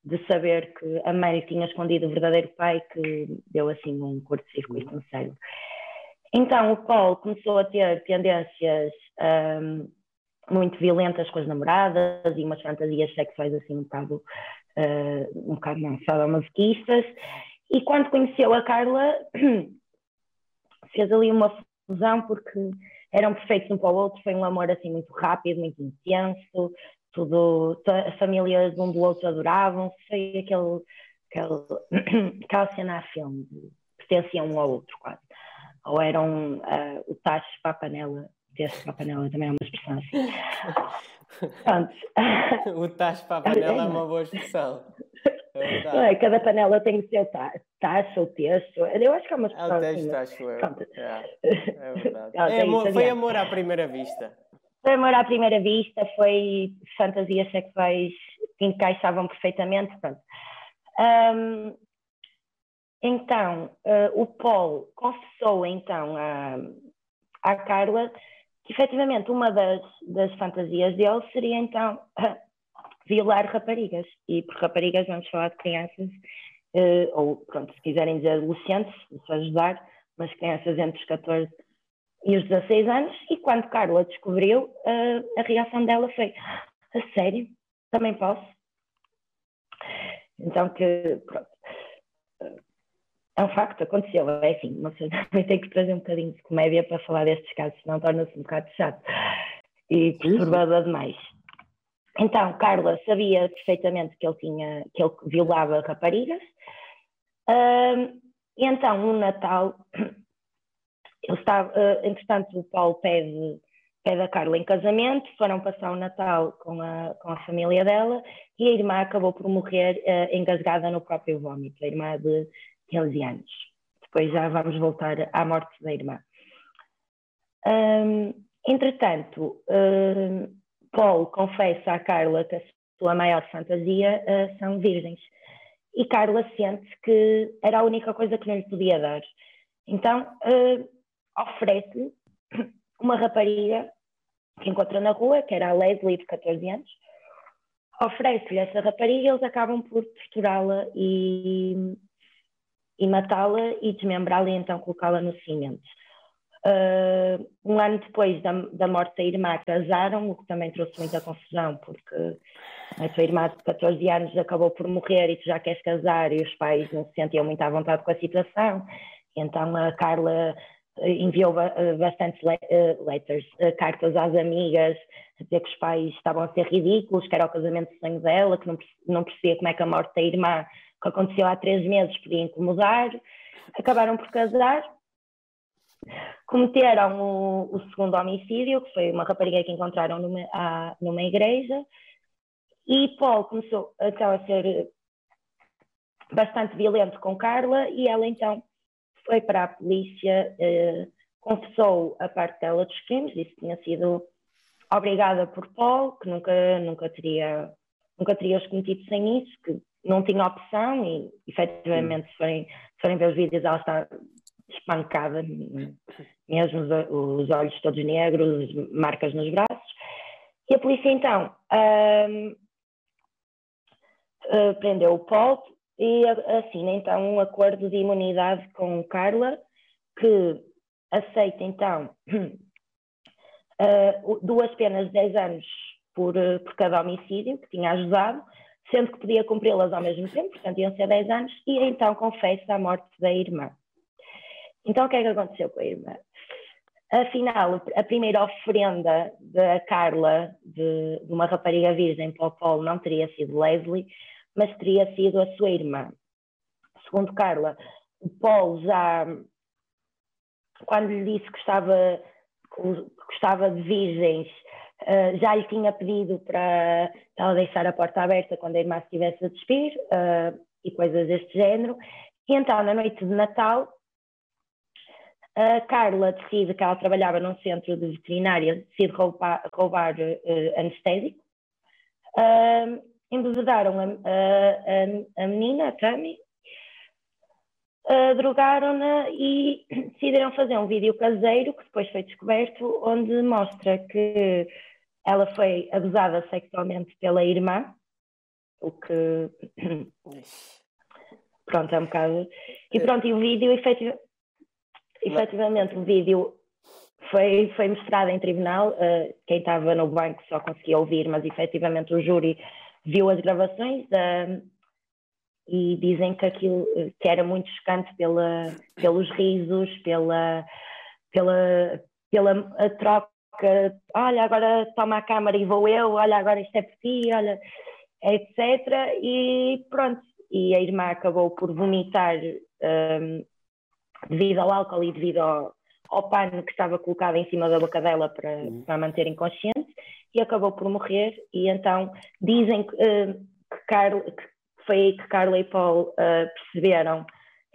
Speaker 2: de saber que a mãe tinha escondido o verdadeiro pai que deu assim um curto-circuito no cérebro. Então o Paul começou a ter tendências um, muito violentas com as namoradas e umas fantasias sexuais assim um bocado, uh, um bocado não, sadomasoquistas. E quando conheceu a Carla, fez ali uma fusão porque eram perfeitos um para o outro, foi um amor assim muito rápido, muito intenso, tudo, a família de um do outro adoravam-se, foi aquele, aquele, aquela cena a filme, pertenciam um ao outro quase. Ou eram uh, o tacho para a panela desse para a panela também é uma expressão assim. Pronto.
Speaker 1: o tacho para a panela é uma boa expressão. É
Speaker 2: é, cada panela tem o seu ta tacho ou texto. Eu acho que é uma
Speaker 1: É
Speaker 2: expressão
Speaker 1: o texto,
Speaker 2: assim.
Speaker 1: acho eu.
Speaker 2: Pronto.
Speaker 1: É, é verdade. É amor-
Speaker 2: isso,
Speaker 1: foi amor à primeira vista.
Speaker 2: Foi amor à primeira vista, foi fantasias sexuais que encaixavam perfeitamente. Pronto. Ahm, então, ah, o Paul confessou então à, à Carla que efetivamente uma das, das fantasias dele seria então violar raparigas. E por raparigas vamos falar de crianças, eh, ou pronto, se quiserem dizer adolescentes, se ajudar, mas crianças entre os 14 e os 16 anos. E quando Carla descobriu, eh, a reação dela foi: A sério? Também posso? Então, que pronto. é um facto, aconteceu, é assim, uma pessoa também tem que trazer um bocadinho de comédia para falar destes casos, senão torna-se um bocado chato e perturbador demais. Então, Carla sabia perfeitamente que ele tinha, que ele violava raparigas, uh, e então, no Natal, ele estava, uh, entretanto, o Paulo pede, pede a Carla em casamento, foram passar o Natal com a, com a família dela, e a irmã acabou por morrer uh, engasgada no próprio vômito, a irmã de 15 anos. Depois já vamos voltar à morte da irmã. Entretanto, Paul confessa à Carla que a sua maior fantasia uh, são virgens. E Carla sente que era a única coisa que não lhe podia dar. Então, uh, oferece uma rapariga que encontra na rua, que era a Leslie, de 14 anos, oferece-lhe essa rapariga e eles acabam por torturá-la e e matá-la e desmembrá-la e então colocá-la no cimento. Uh, um ano depois da, da, morte da irmã, casaram, o que também trouxe muita confusão, porque a sua irmã de 14 anos acabou por morrer e tu já queres casar, e os pais não se sentiam muito à vontade com a situação. Então a Carla enviou bastantes letters, cartas às amigas, a dizer que os pais estavam a ser ridículos, que era o casamento de sonho dela, que não, não percebia como é que a morte da irmã que aconteceu há três meses podia incomodar, acabaram por casar, cometeram o, o, segundo homicídio, que foi uma rapariga que encontraram numa, a, numa igreja, e Paul começou então, a ser bastante violento com Carla, e ela então foi para a polícia, eh, confessou a parte dela dos crimes, disse que tinha sido obrigada por Paul, que nunca, nunca teria nunca teria os cometido sem isso, que não tinha opção e efetivamente se forem, se forem ver os vídeos ela está espancada, mesmo os, os olhos todos negros, marcas nos braços. E a polícia então uh, prendeu o Paul e assina então um acordo de imunidade com Carla que aceita então uh, duas penas de 10 anos por, por cada homicídio que tinha ajudado sendo que podia cumpri-las ao mesmo tempo, portanto iam ser 10 anos, e então confessa a morte da irmã. Então o que é que aconteceu com a irmã? Afinal, a primeira oferenda da Carla de, de uma rapariga virgem para o Paulo não teria sido Leslie, mas teria sido a sua irmã. Segundo Carla, o Paulo já, quando lhe disse que gostava, que gostava de virgens, Uh, já lhe tinha pedido para ela deixar a porta aberta quando a irmã estivesse a despir uh, e coisas deste género. E então, na noite de Natal, a Carla decide que ela trabalhava num centro de veterinária, decide roubar, roubar uh, anestésico. Uh, embebedaram a, a, a, menina, a Tammy, uh, drogaram-na e decidiram fazer um vídeo caseiro que depois foi descoberto, onde mostra que ela foi abusada sexualmente pela irmã, o que. pronto, é um bocado. E pronto, e o vídeo, efetiv... efetivamente, o vídeo foi, foi mostrado em tribunal. Uh, quem estava no banco só conseguia ouvir, mas efetivamente o júri viu as gravações. Uh, e dizem que aquilo que era muito chocante pela, pelos risos, pela, pela, pela troca olha, agora toma a câmara e vou eu, olha, agora isto é por ti, olha, etc. E pronto, e a irmã acabou por vomitar um, devido ao álcool e devido ao, ao pano que estava colocado em cima da boca dela para, uhum. para manter inconsciente e acabou por morrer. E então dizem que, uh, que, Carla, que foi aí que Carla e Paul uh, perceberam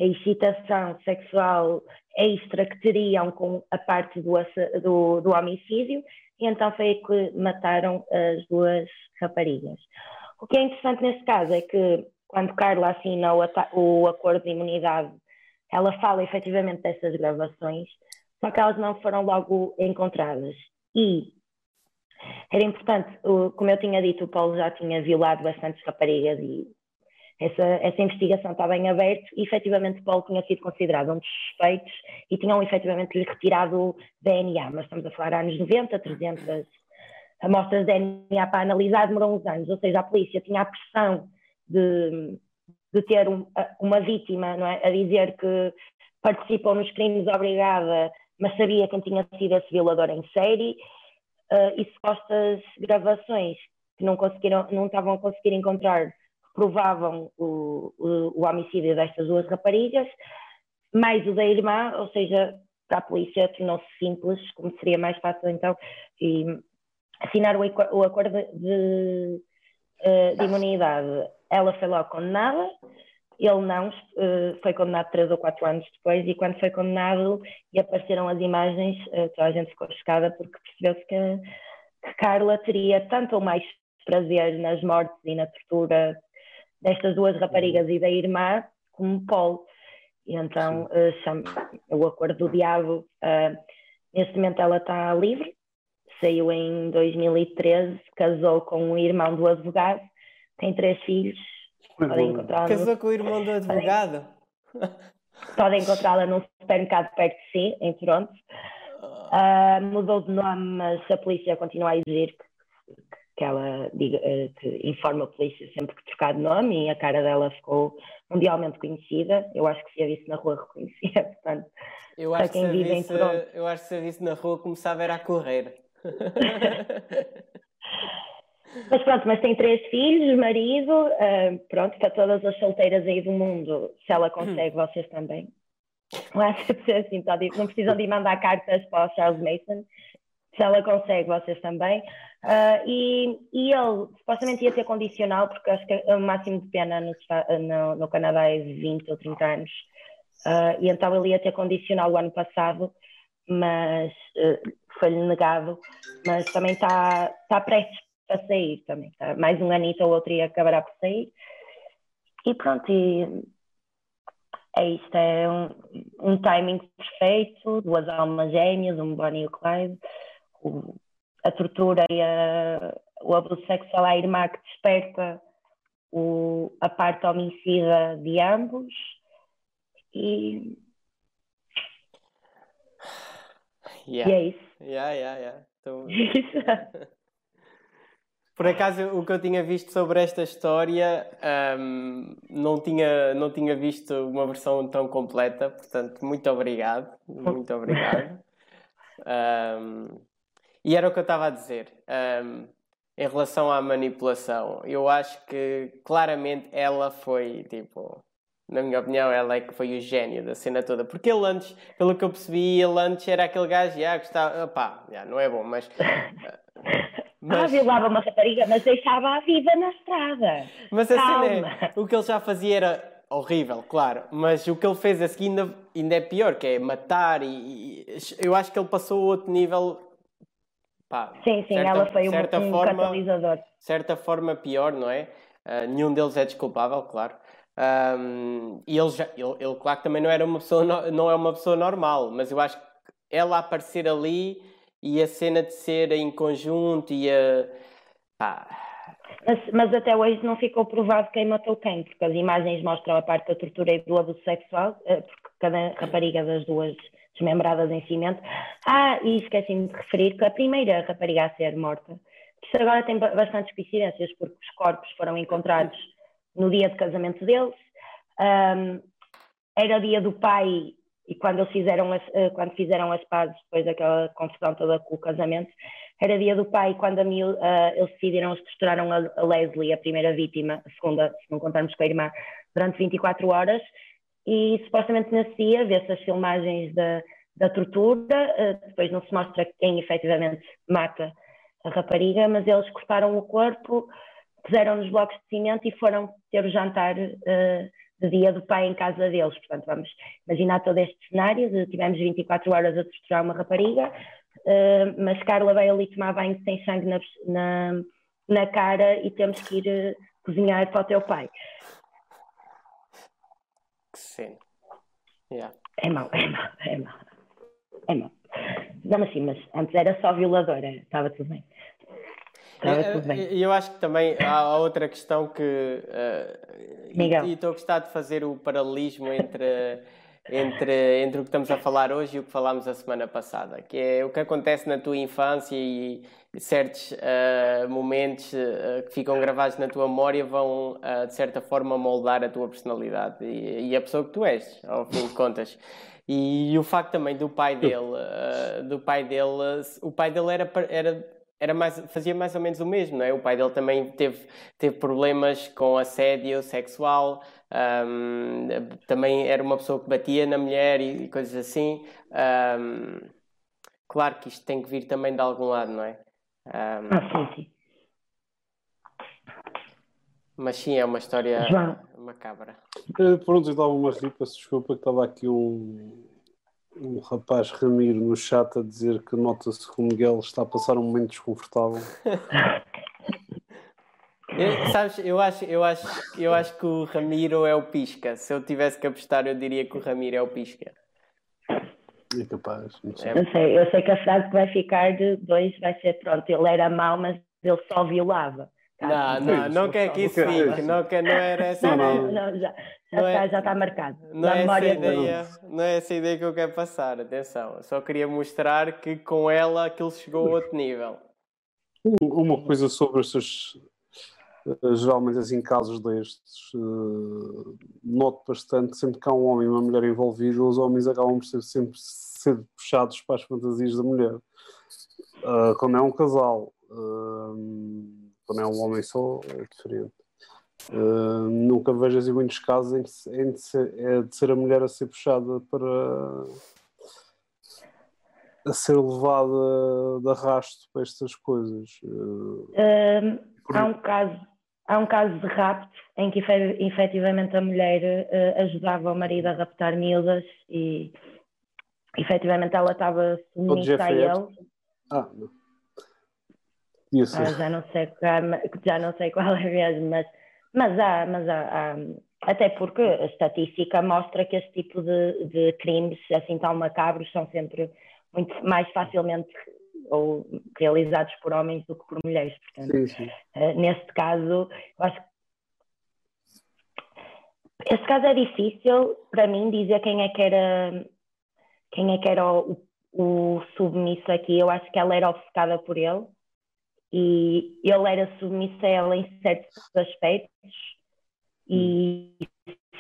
Speaker 2: a excitação sexual extra que teriam com a parte do, do, do homicídio, e então foi aí que mataram as duas raparigas. O que é interessante nesse caso é que quando Carla assina o, o acordo de imunidade, ela fala efetivamente dessas gravações, só que elas não foram logo encontradas. E era importante, como eu tinha dito, o Paulo já tinha violado bastantes raparigas e essa, essa investigação estava em aberto e efetivamente Paulo tinha sido considerado um dos suspeitos e tinham efetivamente lhe retirado DNA, mas estamos a falar anos 90, 300 amostras de DNA para analisar demorou uns anos, ou seja, a polícia tinha a pressão de, de ter um, uma vítima, não é? A dizer que participou nos crimes obrigada, mas sabia quem tinha sido esse violador em série, uh, e supostas gravações que não, conseguiram, não estavam a conseguir encontrar provavam o, o, o homicídio destas duas raparigas, mais o da irmã, ou seja, para a polícia tornou-se simples, como seria mais fácil então, e assinar o, o acordo de, uh, de imunidade. Ela foi logo condenada, ele não, uh, foi condenado três ou quatro anos depois, e quando foi condenado e apareceram as imagens, uh, toda a gente ficou chocada porque percebeu-se que, que Carla teria tanto ou mais prazer nas mortes e na tortura destas duas raparigas e da irmã como Paul. E então uh, o acordo do diabo, uh, neste momento ela está livre, saiu em 2013, casou com o irmão do advogado, tem três filhos.
Speaker 1: Podem encontrá-la casou no... com o irmão do advogado?
Speaker 2: Podem encontrá-la num supermercado perto de si, em Toronto. Uh, mudou de nome, mas a polícia continua a exigir que que ela diga, eh, que informa a polícia sempre que trocar de nome e a cara dela ficou mundialmente conhecida. Eu acho que se a visse na rua reconhecia, portanto,
Speaker 1: eu acho quem que vive visse, em Toronto. Eu acho que se a visse na rua começava a correr.
Speaker 2: mas pronto, mas tem três filhos, marido, uh, pronto, para todas as solteiras aí do mundo, se ela consegue, vocês também. Não é assim, não precisam de mandar cartas para o Charles Mason, se ela consegue, vocês também. Uh, e, e ele supostamente ia ter condicional, porque acho que o máximo de pena no, no, no Canadá é 20 ou 30 anos. Uh, e então ele ia ter condicional o ano passado, mas uh, foi-lhe negado. Mas também está tá prestes para sair também. Tá? Mais um anito ou outro e acabará por sair. E pronto, e é isto, é um, um timing perfeito, duas almas gêmeas, um Bonnie e o Clyde o, a tortura e a, o abuso sexual à irmã que desperta o, a parte homicida de ambos e,
Speaker 1: yeah.
Speaker 2: e é isso.
Speaker 1: Yeah, yeah, yeah. Então... Por acaso, o que eu tinha visto sobre esta história um, não, tinha, não tinha visto uma versão tão completa, portanto, muito obrigado. Muito obrigado. Um, e era o que eu estava a dizer. Um, em relação à manipulação, eu acho que claramente ela foi, tipo, na minha opinião, ela é que foi o gênio da cena toda. Porque ele antes, pelo que eu percebi, ele antes era aquele gajo, já, gostava, pá, já, não é bom, mas.
Speaker 2: mas... Ah, violava uma rapariga, mas deixava-a viva na estrada.
Speaker 1: Mas a Calma. cena é, o que ele já fazia era horrível, claro, mas o que ele fez a seguir ainda, ainda é pior, que é matar e, e eu acho que ele passou a outro nível
Speaker 2: Pá, sim, sim, certa, ela foi um, um forma, catalisador. De
Speaker 1: certa forma pior, não é? Uh, nenhum deles é desculpável, claro. Um, e ele, já, ele, ele, claro que também não, era uma pessoa, não é uma pessoa normal, mas eu acho que ela aparecer ali e a cena de ser em conjunto e a. Pá.
Speaker 2: Mas, mas, até hoje não ficou provado quem matou quem, porque as imagens mostram a parte da tortura e do abuso sexual, eh, porque cada rapariga das duas desmembradas em cimento. Ah, e esqueci-me de referir que a primeira rapariga a ser morta, isto agora tem bastantes coincidências, porque os corpos foram encontrados no dia de casamento deles, um, era dia do pai, e quando eles fizeram as, eh, quando fizeram as pazes, depois daquela confusão toda com o casamento, era dia do pai quando a Mil, uh, eles decidiram, torturaram a, a Leslie, a primeira vítima, a segunda, se não contarmos com a irmã, durante 24 horas, e supostamente nesse dia vê-se as filmagens da, da tortura, uh, depois não se mostra quem efetivamente mata a rapariga, mas eles cortaram o corpo, puseram nos blocos de cimento e foram ter o jantar uh, de dia do pai em casa deles. Portanto, vamos imaginar todo este cenário, de, tivemos 24 horas a torturar uma rapariga, uh, mas Carla veio ali tomar banho sem sangue na, na, na cara e temos que ir cozinhar para o teu pai.
Speaker 1: Sim. Yeah.
Speaker 2: É mau, é mau, é mau. É mau. Não, assim, mas antes era só violadora, estava tudo bem. Estava
Speaker 1: tudo bem. Eu acho que também há outra questão que. Uh, Miguel. E estou a gostar de fazer o paralelismo entre. entre, entre o que estamos a falar hoje e o que falámos a semana passada, que é o que acontece na tua infância e, certos uh, momentos uh, que ficam gravados na tua memória vão, uh, de certa forma, moldar a tua personalidade e, e, a pessoa que tu és, ao fim de contas. E, e o facto também do pai dele, do pai dele, o pai dele era, era, era mais, fazia mais ou menos o mesmo, não é? O pai dele também teve, teve problemas com assédio sexual, um, também era uma pessoa que batia na mulher e, e coisas assim. Um, claro que isto tem que vir também de algum lado, não é?
Speaker 2: Um, ah, sim, sim.
Speaker 1: Mas sim, é uma história João. macabra.
Speaker 3: Uh, pronto, eu estava uma peço desculpa que estava aqui um, um rapaz Ramiro no chat a dizer que nota-se que o Miguel está a passar um momento desconfortável.
Speaker 1: eu, sabes, eu acho, eu, acho, eu acho que o Ramiro é o Pisca. Se eu tivesse que apostar, eu diria que o Ramiro é o Pisca.
Speaker 3: É capaz. Não sei.
Speaker 2: Eu, sei, eu sei que a frase que vai ficar de dois vai ser pronto, ele era mau, mas ele só violava.
Speaker 1: Tá? Não, não, não quer que isso fique, não, quer, não era essa
Speaker 2: não, ideia. Não, já, já, é, está, já está marcado.
Speaker 1: Não é, essa ideia, não é essa ideia que eu quero passar, atenção. Eu só queria mostrar que com ela aquilo chegou a outro nível.
Speaker 3: Uma coisa sobre estes, eh, geralmente assim, casos destes, uh, noto bastante sempre que há um homem e uma mulher envolvidos, os homens acabam por ser sempre ser puxados para as fantasias da mulher. Uh, quando é um casal, uh, quando é um homem só, é diferente. nunca vejo assim muitos casos em que, em de, ser, é de ser a mulher a ser puxada para a ser levada de arrasto para estas coisas.
Speaker 2: há um caso há um caso de rapto em que efetivamente a mulher uh, ajudava o marido a raptar miúdas e efetivamente ela estava submissa a ele. Ah, não. Ah, já não sei já não sei qual é mesmo, mas, mas há, mas há, há até porque a estatística mostra que este tipo de, de crimes assim tão macabros são sempre muito mais facilmente ou realizados por homens do que por mulheres. Portanto, sim, sim. Uh, neste caso, eu acho que este caso é difícil para mim dizer quem é que era quem é que era o, o submisso aqui. Eu acho que ela era obcecada por ele e ele era submisso a ela em certos aspectos e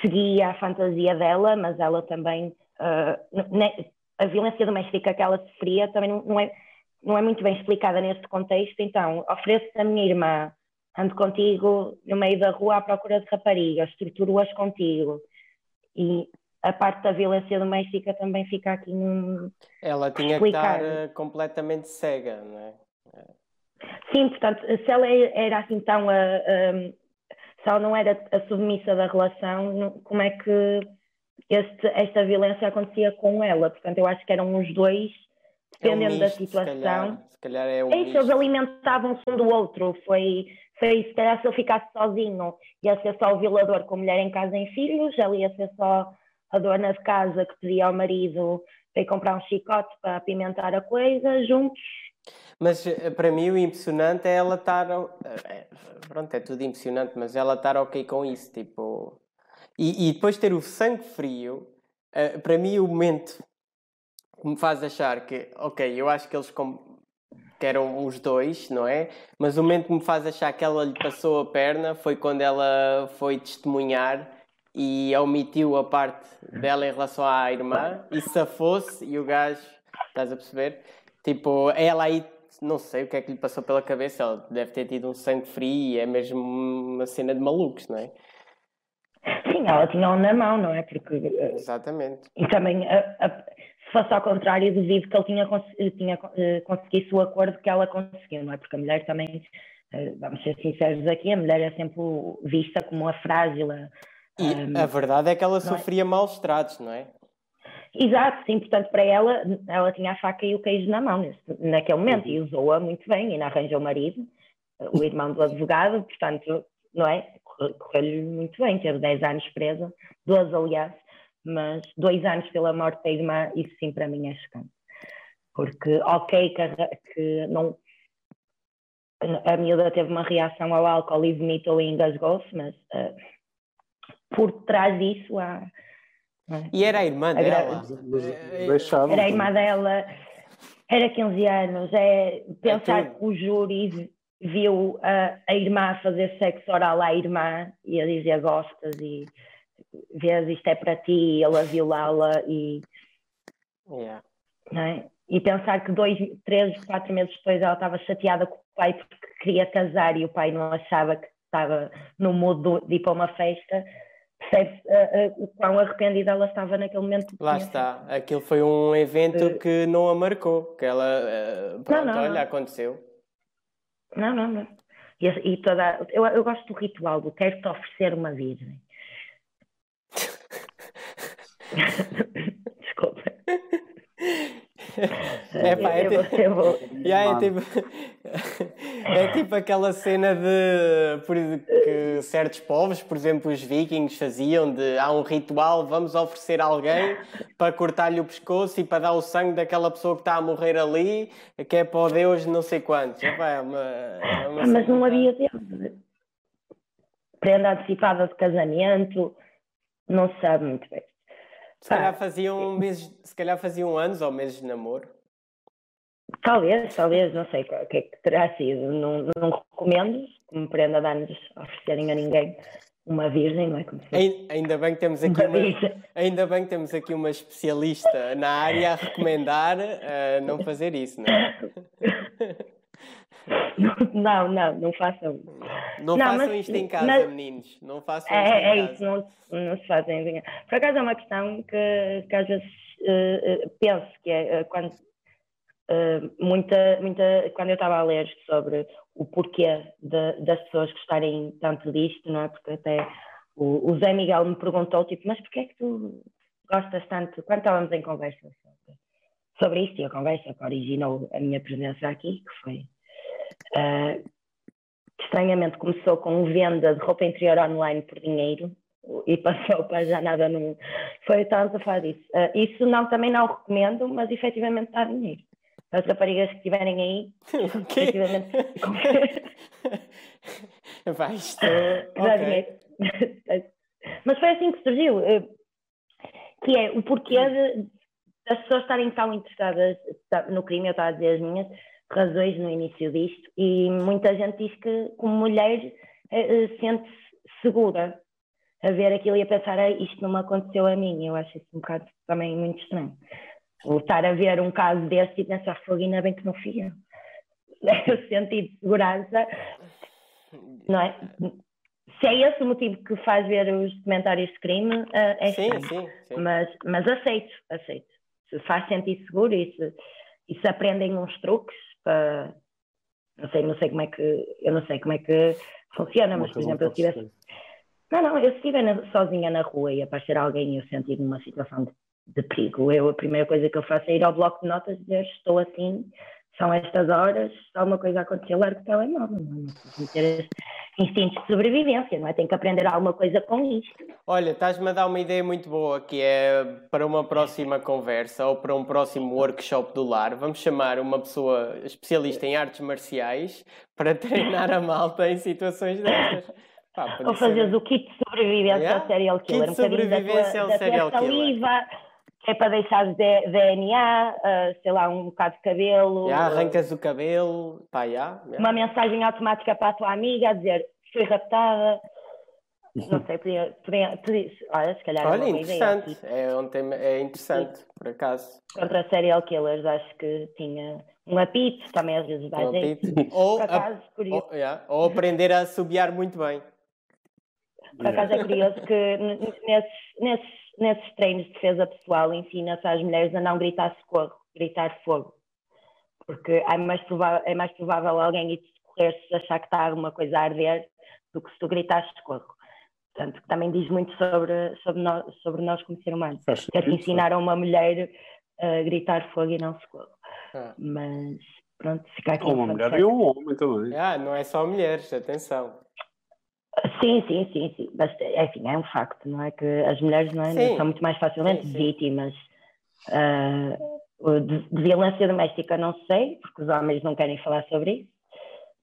Speaker 2: seguia a fantasia dela, mas ela também uh, a violência doméstica que ela sofria também não, não é não é muito bem explicada neste contexto, então ofereço a minha irmã, ando contigo no meio da rua à procura de raparigas, estruturo-as contigo. E a parte da violência doméstica também fica aqui num.
Speaker 1: Ela tinha explicar. que estar uh, completamente cega, não é?
Speaker 2: Sim, portanto, se ela era assim tão a, a, se ela não era a submissa da relação, como é que este, esta violência acontecia com ela? Portanto, eu acho que eram os dois dependendo é um misto, da situação. Se calhar,
Speaker 1: se calhar é um
Speaker 2: eles alimentavam-se um do outro. Foi, foi se calhar se ele ficasse sozinho, ia ser só o violador com mulher em casa em filhos, ela ia ser só a dona de casa que pedia ao marido para ir comprar um chicote para apimentar a coisa, juntos.
Speaker 1: Mas eh, para mim o impressionante é ela estar. É, pronto, é tudo impressionante, mas ela estar ok com isso. Tipo. E, e depois ter o sangue frio, eh, para mim o momento que me faz achar que, ok, eu acho que eles que eram os dois, não é? Mas o momento que me faz achar que ela lhe passou a perna foi quando ela foi testemunhar e omitiu a parte dela em relação à irmã e se fosse e o gajo, estás a perceber? Tipo, ela aí não sei o que é que lhe passou pela cabeça, ela deve ter tido um sangue frio e é mesmo uma cena de malucos, não é?
Speaker 2: Sim, ela tinha um na mão, não é? Porque,
Speaker 1: eh, Exatamente.
Speaker 2: E também a, a, se fosse ao contrário, duvido que ele tinha, tinha uh, conseguisse o acordo que ela conseguiu, não é? Porque a mulher também, uh, vamos ser sinceros aqui, a mulher é sempre vista como a frágil. A,
Speaker 1: e um, a verdade é que ela é? sofria é? maus tratos, não é?
Speaker 2: Exato, sim, portanto, para ela, ela tinha a faca e o queijo na mão nesse, naquele momento uhum. e usou-a muito bem, ainda arranjou o marido, o irmão do advogado, portanto, não é? Correu-lhe muito bem, teve 10 anos presa, 12 aliás, mas dois anos pela morte da irmã, isso sim para mim é chocante. Porque, ok, que, que não. A miúda teve uma reação ao álcool e vomitou e engasgou-se, mas uh, por trás disso há.
Speaker 1: E era a irmã dela?
Speaker 2: Era a irmã dela. Era 15 anos, é pensar que o júri viu a, a irmã fazer sexo oral à irmã e a dizer gostas e vês isto é para ti, e ele a violá-la e.
Speaker 1: Yeah.
Speaker 2: É? E pensar que dois, três, quatro meses depois ela estava chateada com o pai porque queria casar e o pai não achava que estava no mood de ir para uma festa, percebe uh, uh, o quão arrependida ela estava naquele momento.
Speaker 1: Lá está, aquilo foi um evento que não a marcou, que ela, uh, pronto, não, não, olha, não. aconteceu.
Speaker 2: Não, não, não. E, e toda, eu, eu gosto do ritual do quero-te oferecer uma virgem. Desculpa.
Speaker 1: É, pá, é, tipo, yeah, é, tipo, é tipo aquela cena de por, que certos povos, por exemplo os vikings, faziam de há um ritual, vamos oferecer alguém para cortar-lhe o pescoço e para dar o sangue daquela pessoa que está a morrer ali, que é para o Deus não sei quantos. É, é uma, é
Speaker 2: uma Mas não havia Deus. Prenda antecipada de casamento, não se sabe muito bem.
Speaker 1: Se calhar faziam meses, se calhar faziam anos ou meses de namoro.
Speaker 2: Talvez, talvez, não sei o que é que terá sido. Não, não recomendo, como prenda de anos, oferecerem a ninguém uma virgem, não é? Como
Speaker 1: ainda bem que temos aqui uma, uma ainda bem que temos aqui uma especialista na área a recomendar uh, não fazer isso, não é?
Speaker 2: Não, não, não façam.
Speaker 1: Não, não façam mas, isto em casa, mas, meninos. Não façam é,
Speaker 2: isto
Speaker 1: em é
Speaker 2: casa. isso, não, não se fazem. Por acaso é uma questão que, que às vezes uh, penso que é uh, quando muita, muita, quando eu estava a ler sobre o porquê de, das pessoas gostarem tanto disto, não é? Porque até o, o Zé Miguel me perguntou, tipo, mas porquê é que tu gostas tanto? Quando estávamos em conversa sobre, sobre isto, e a conversa que originou a minha presença aqui, que foi Uh, estranhamente começou com venda de roupa interior online por dinheiro e passou para já nada no. Foi, estávamos a falar disso. Uh, isso não, também não recomendo, mas efetivamente dá dinheiro. As raparigas que estiverem aí, efetivamente.
Speaker 1: Vai, isto...
Speaker 2: dá dinheiro. mas foi assim que surgiu. Uh, que é o porquê de, das pessoas estarem tão interessadas no crime, eu estava a dizer as minhas, razões no início disto e muita gente diz que como mulher eh, eh, sente-se segura a ver aquilo e a pensar ah, isto não me aconteceu a mim, eu acho isso um bocado também muito estranho estar a ver um caso desse e pensar fogo ainda bem que não fui eu o sentido de segurança não é? se é esse o motivo que faz ver os comentários de crime eh, é sim, sim, sim. Mas, mas aceito, aceito se faz sentir seguro e se, e se aprendem uns truques para não sei, não sei como é que eu não sei como é que funciona, mas por exemplo, eu estivesse não, não, eu se estiver sozinha na rua e aparecer alguém e eu sentir numa situação de, de, perigo, eu a primeira coisa que eu faço é ir ao bloco de notas e dizer estou assim, são estas horas, se alguma coisa acontecer, largo o telemóvel, não, não ter instintos de sobrevivência, não é? Tem que aprender alguma coisa com isto.
Speaker 1: Olha, estás-me a dar uma ideia muito boa que é para uma próxima conversa ou para um próximo workshop do lar. Vamos chamar uma pessoa especialista em artes marciais para treinar a malta em situações destas.
Speaker 2: Pá, ou fazeres o kit de sobrevivência yeah? ao serial killer.
Speaker 1: Kit de sobrevivência ao serial killer. Saliva,
Speaker 2: é para deixar DNA, uh, sei lá, um bocado de cabelo.
Speaker 1: Já, arrancas o cabelo, pá, já,
Speaker 2: já. Uma mensagem automática para a tua amiga a dizer fui raptada. Não sei, podia, podia, podia, olha, se calhar
Speaker 1: olha, é interessante. É um tema é interessante, Sim. por acaso.
Speaker 2: Contra serial killers, acho que tinha um apito, também às vezes vai um
Speaker 1: ou, acaso, a, ou, yeah, ou aprender a assobiar muito bem.
Speaker 2: Por acaso é curioso que nesses, nesses nesses treinos de defesa pessoal ensina-se às mulheres a não gritar socorro, gritar fogo. Porque é mais provável, é mais provável alguém ir te socorrer se achar que está alguma coisa a arder do que se tu gritares socorro. Portanto, também diz muito sobre, sobre, nós, sobre nós como ser humanos. Que é ensinaram uma mulher a gritar fogo e não socorro. Ah. Mas pronto, fica aqui.
Speaker 3: Uma mulher e um homem também.
Speaker 1: Ah, não é só mulheres, atenção.
Speaker 2: Sim, sim, sim, sim. Mas, enfim, é um facto, não é? Que as mulheres não é? são muito mais facilmente sim, sim. vítimas uh, de, de, violência doméstica, não sei, porque os homens não querem falar sobre isso.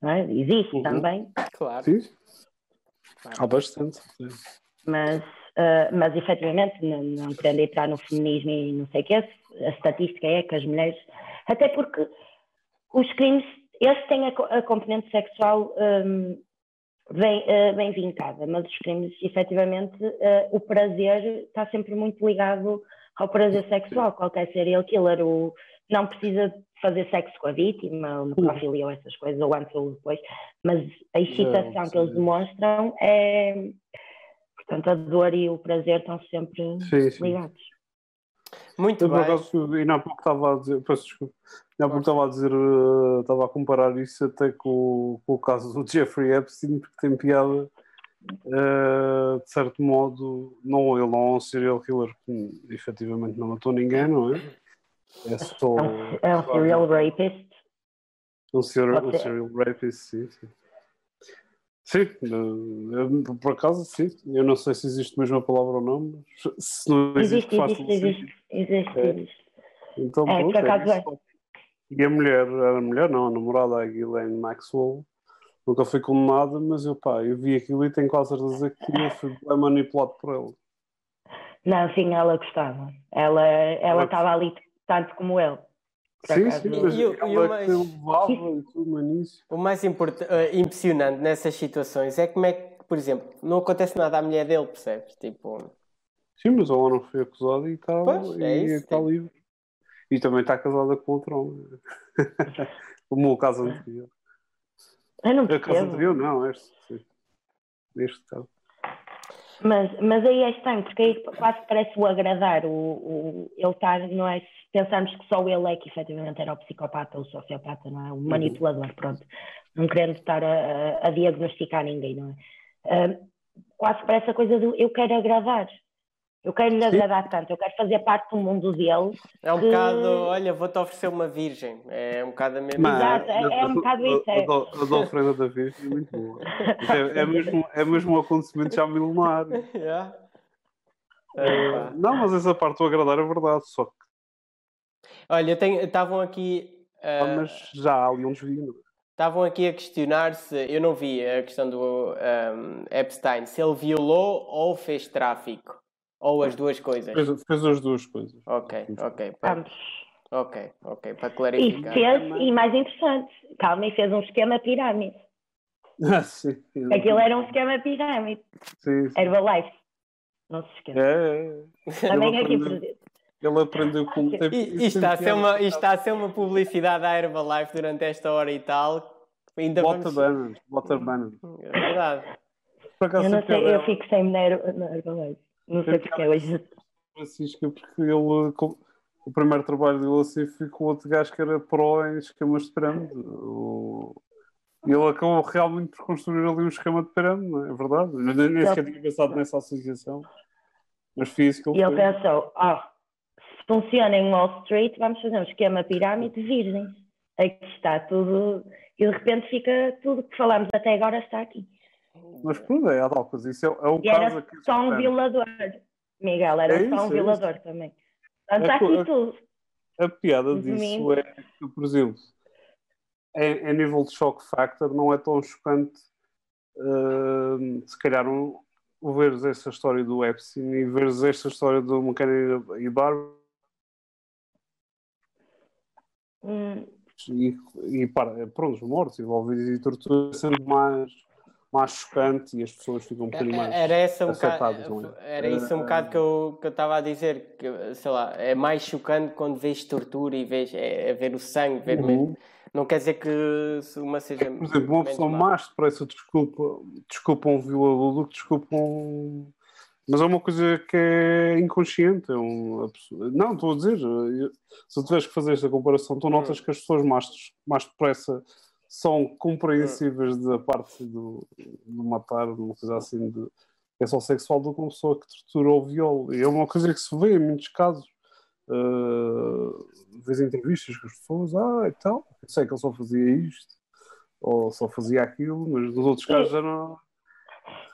Speaker 2: Não é? Existe uhum. também.
Speaker 1: Claro. Sim.
Speaker 3: Há bastante.
Speaker 2: Mas, uh, mas efetivamente, não, não querendo entrar no feminismo e não sei o que, a estatística é que as mulheres Até porque os crimes, esse tem a, a componente sexual um, bem, uh, bem vincada, mas os crimes, efetivamente, uh, o prazer está sempre muito ligado ao prazer sexual. Qualquer serial killer o, não precisa fazer sexo com a vítima, ou necrofilia ou essas coisas, ou antes ou depois, mas a excitação que eles demonstram é. Portanto, a dor e o prazer estão sempre sim, sim. ligados.
Speaker 1: Muito eu, bem. Acaso,
Speaker 3: ainda há pouco estava a dizer, peço desculpa, ainda há pouco estava a dizer, uh, estava a comparar isso até com, com, o caso do Jeffrey Epstein, porque tem piada, uh, de certo modo, não, ele não é um serial killer que efetivamente não matou ninguém, não é?
Speaker 2: É só. É um serial rapist.
Speaker 3: Um serial, um serial rapist, sim, sim. Sim, por acaso sim. Eu não sei se existe mesmo a palavra ou não, mas se não existe,
Speaker 2: existe, existe, existe, existe,
Speaker 3: é.
Speaker 2: existe.
Speaker 3: Então,
Speaker 2: é,
Speaker 3: pronto,
Speaker 2: por acaso é.
Speaker 3: E a mulher, a mulher não, a namorada, a Ghislaine Maxwell, nunca foi condenada, mas eu, pá, eu vi aquilo e tenho quase a certeza que ele foi manipulado por ela.
Speaker 2: Não, sim, ela gostava. Ela ela estava ali tanto como ele.
Speaker 3: Sim, sim, mas e, e, e o mais,
Speaker 1: o mais uh, impressionante nessas situações é como é que, por exemplo, não acontece nada à mulher dele, percebes? Tipo...
Speaker 3: Sim, mas ela não foi acusada e está, é e está tipo... livre. E também está casada com outro homem. Como o caso anterior.
Speaker 2: Eu não
Speaker 3: percebo. Caso anterior, não, este, este caso.
Speaker 2: Mas, mas aí é estranho, porque aí quase parece o agradar, o, o, ele estar, não é? Pensarmos que só ele é que efetivamente era o psicopata ou o sociopata, não é? O uhum. manipulador, pronto. Não querendo estar a, a, diagnosticar ninguém, não é? Uh, quase parece a coisa do eu quero agradar. Eu quero lhe agradar tanto, eu quero fazer parte do mundo dele.
Speaker 1: É um que... bocado, olha, vou-te oferecer uma virgem. É um bocado a mesma
Speaker 2: Exato, é, é um bocado isso. É.
Speaker 3: A, da oferenda da virgem é muito boa. É, é, mesmo, é mesmo um acontecimento já milenar. Yeah. É, não, mas essa parte do agradar é verdade, só que.
Speaker 1: Olha, estavam aqui.
Speaker 3: Uh... Ah, mas já há ali um desvio.
Speaker 1: Estavam aqui a questionar se. Eu não vi a questão do um, Epstein, se ele violou ou fez tráfico. Ou as duas coisas?
Speaker 3: Fez, fez as duas coisas.
Speaker 1: Ok, ok. Para... Ok, ok, para clarificar.
Speaker 2: E fez, e mais interessante, calma, e fez um esquema pirâmide.
Speaker 3: Ah, sim.
Speaker 2: Aquilo era um esquema pirâmide.
Speaker 3: Sim, sim.
Speaker 2: Herbalife. Não se esqueça.
Speaker 3: É,
Speaker 2: é. Também aqui presente.
Speaker 3: Ele aprendeu como
Speaker 1: tempo. E, está, a ser uma, está a ser uma publicidade à Herbalife durante esta hora e tal.
Speaker 3: Ainda Water vamos... Water bananas.
Speaker 1: É verdade.
Speaker 2: eu não sei, eu fico sem na Herbalife. Não sei porque hoje.
Speaker 3: Francisca, porque ele, o primeiro trabalho dele assim foi com outro gajo que era pró em esquemas de pirâmide. E ele acabou realmente por construir ali um esquema de pirâmide, não é? é verdade? Eu nem sequer tinha pensado nessa associação. Mas foi isso que ele
Speaker 2: E ele pensou: ah, se funciona em Wall Street, vamos fazer um esquema pirâmide virgem. Aqui está tudo. E de repente fica tudo que falámos até agora está aqui.
Speaker 3: Mas pronto, é a. Isso é, é o
Speaker 2: e
Speaker 3: caso
Speaker 2: era aqui. Só um violador, Miguel, era é só um é violador isso. também. Portanto, está aqui tudo.
Speaker 3: A piada disso é que, por exemplo, em, nível de shock factor, não é tão chocante uh, se calhar um, veres essa história do Epstein e veres esta história do McKenna e Barbara.
Speaker 2: Hum.
Speaker 3: E, e para, pronto, mortos envolvidos e tortura sendo mais mais chocante e as pessoas ficam um bocadinho mais
Speaker 1: era essa um bocado, é? Era isso um bocado que eu que eu estava a dizer, que sei lá, é mais chocante quando vês tortura e vês é, é ver o sangue, ver uhum. mesmo. Não quer dizer que uma seja.
Speaker 3: Por exemplo, uma pessoa mais depressa desculpa, desculpa um violador do que desculpa um. Mas é uma coisa que é inconsciente. É um. Não, estou a dizer, se tu tiveres que fazer esta comparação, tu notas hum. que as pessoas mais, mais depressa são compreensíveis da parte do, do matar, uma coisa assim de questão sexual do que uma pessoa que tortura ou viola. E é uma coisa que se vê em muitos casos. Uh, vês entrevistas com as pessoas, ah, e tal, eu sei que ele só fazia isto, ou só fazia aquilo, mas nos outros casos já não.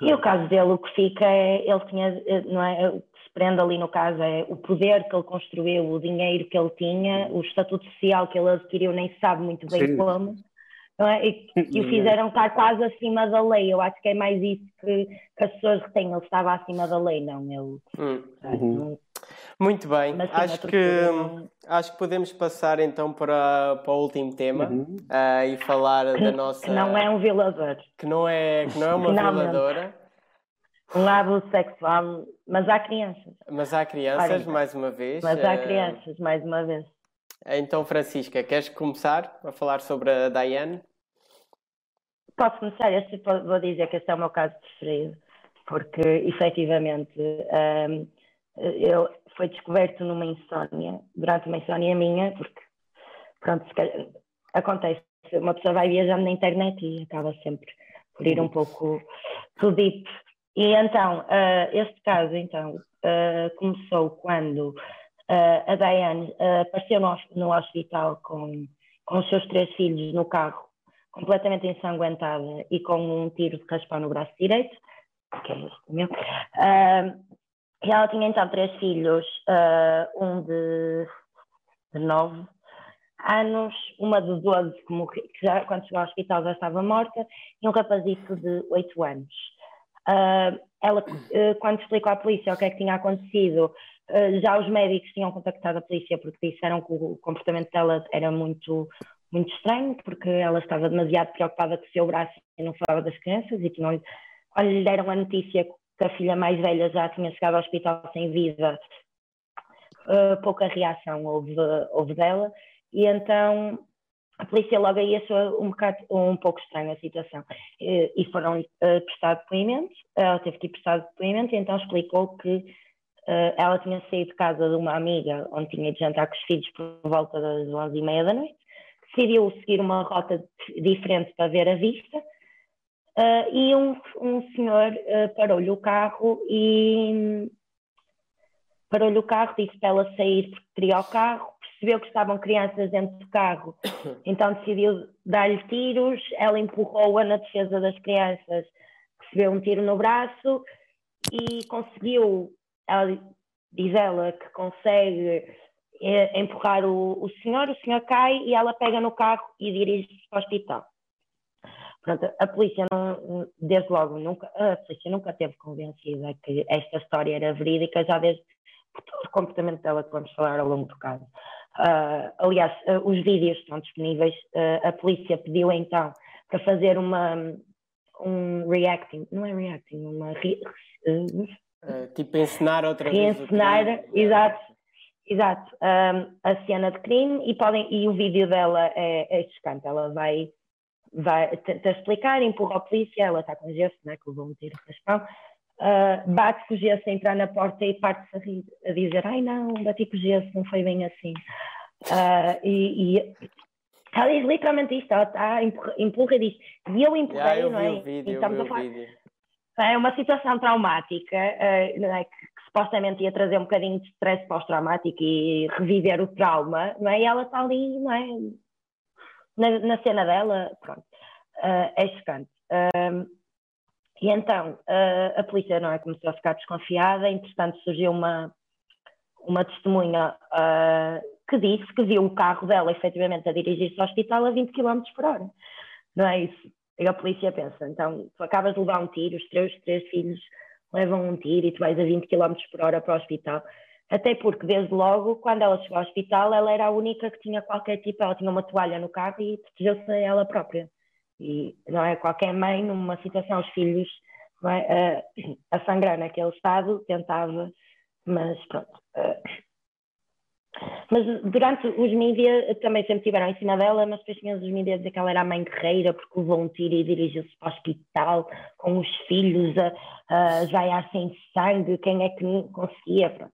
Speaker 2: E o caso dele, o que fica é, ele tinha, não é, o que se prende ali no caso é o poder que ele construiu, o dinheiro que ele tinha, o estatuto social que ele adquiriu, nem sabe muito bem Sim. como, não é? E, e o fizeram estar quase acima da lei. Eu acho que é mais isso que, que as pessoas retêm. Ele estava acima da lei, não. Ele, hum.
Speaker 1: uhum. Muito bem, Mas, acho que, acho que podemos passar então para, para o último tema uhum. uh, e falar
Speaker 2: que,
Speaker 1: da nossa.
Speaker 2: Que não é um violador.
Speaker 1: Que não é, que não é uma não, violadora.
Speaker 2: Um abuso sexual, mas há crianças.
Speaker 1: Mas há crianças, mais uma vez.
Speaker 2: Mas há eh, crianças, mais uma vez.
Speaker 1: Então, Francisca, queres começar a falar sobre a Diane?
Speaker 2: Posso começar? Este, vou dizer que este é o meu caso preferido, porque efetivamente um, eu, foi descoberto numa insónia, durante uma insónia minha, porque pronto, acontece, uma pessoa vai viajando na internet e acaba sempre por ir um pouco too deep. E então, uh, este caso então uh, começou quando Uh, a Diane uh, apareceu no, no, hospital com, com os seus três filhos no carro, completamente ensanguentada e com um tiro de raspão no braço direito, que é este meu. Uh, e ela tinha então três filhos, um de, de nove anos, uma de 12 que, que já, quando chegou ao hospital já estava morta, e um rapazito de oito anos. Uh, ela, uh, quando explicou à polícia o que é que tinha acontecido, já os médicos tinham contactado a polícia porque disseram que o comportamento dela era muito, muito estranho, porque ela estava demasiado preocupada com o seu braço e não falava das crianças, e que não, lhe deram a notícia que a filha mais velha já tinha chegado ao hospital sem vida, pouca reação houve, houve dela, e então a polícia logo aí achou um, bocado, um pouco estranha a situação. E, e foram uh, prestar depoimento, ela teve que prestar depoimento e então explicou que uh, ela tinha saído de casa de uma amiga onde tinha de jantar com os filhos por volta das onze e meia da noite, decidiu seguir uma rota diferente para ver a vista uh, e um, um senhor uh, parou-lhe o carro e parou-lhe o carro, disse para ela sair porque queria o carro, percebeu que estavam crianças dentro do carro, então decidiu dar-lhe tiros, ela empurrou-a na defesa das crianças, recebeu um tiro no braço e conseguiu, ela, diz ela que consegue é, empurrar o, o senhor, o senhor cai e ela pega no carro e dirige-se para o hospital. Pronto, a polícia não, desde logo, nunca, a polícia nunca teve convencida que esta história era verídica, já desde o comportamento dela que vamos falar ao longo do caso. Uh, aliás, uh, os vídeos estão disponíveis. Uh, a polícia pediu então para fazer uma um reacting, não é reacting, uma re,
Speaker 1: tipo encenar outra
Speaker 2: vez. Encenar, exato, exato, um, a cena de crime e podem e o vídeo dela é, é chocante. Ela vai vai tentar explicar, empurra a polícia, ela está com gesso, né, que levou um tiro de raspão, uh, bate com o gesso a entrar na porta e parte-se a, rir, a dizer: Ai não, bati com o gesso, não foi bem assim. Uh, e, e, ela diz literalmente isto: ela está, empurra, empurra e diz: E eu empurrei,
Speaker 1: yeah, eu
Speaker 2: não é?
Speaker 1: Vídeo, então, a falar,
Speaker 2: é uma situação traumática uh, não é? que, que, supostamente ia trazer um bocadinho de stress pós-traumático e reviver o trauma, não é? E ela está ali, não é? Na, na cena dela, pronto, uh, é chocante. Uh, e então uh, a polícia não é, começou a ficar desconfiada, entretanto surgiu uma, uma testemunha que disse que viu o carro dela efetivamente a dirigir-se ao hospital a 20 km por hora. Não é isso? E a polícia pensa, então tu acabas de levar um tiro, os teus três filhos levam um tiro e tu vais a 20 km por hora para o hospital. Até porque, desde logo, quando ela chegou ao hospital, ela era a única que tinha qualquer tipo, ela tinha uma toalha no carro e protegeu-se a ela própria. E não é qualquer mãe, numa situação, os filhos é, a, a, sangrar naquele estado, tentava, mas pronto. Mas durante os mídias também sempre tiveram em cima dela, mas depois tinham os mídias dizer que ela era a mãe guerreira porque levou um tiro e dirigiu-se para o hospital com os filhos a, a sem sangue, quem é que conseguia, pronto.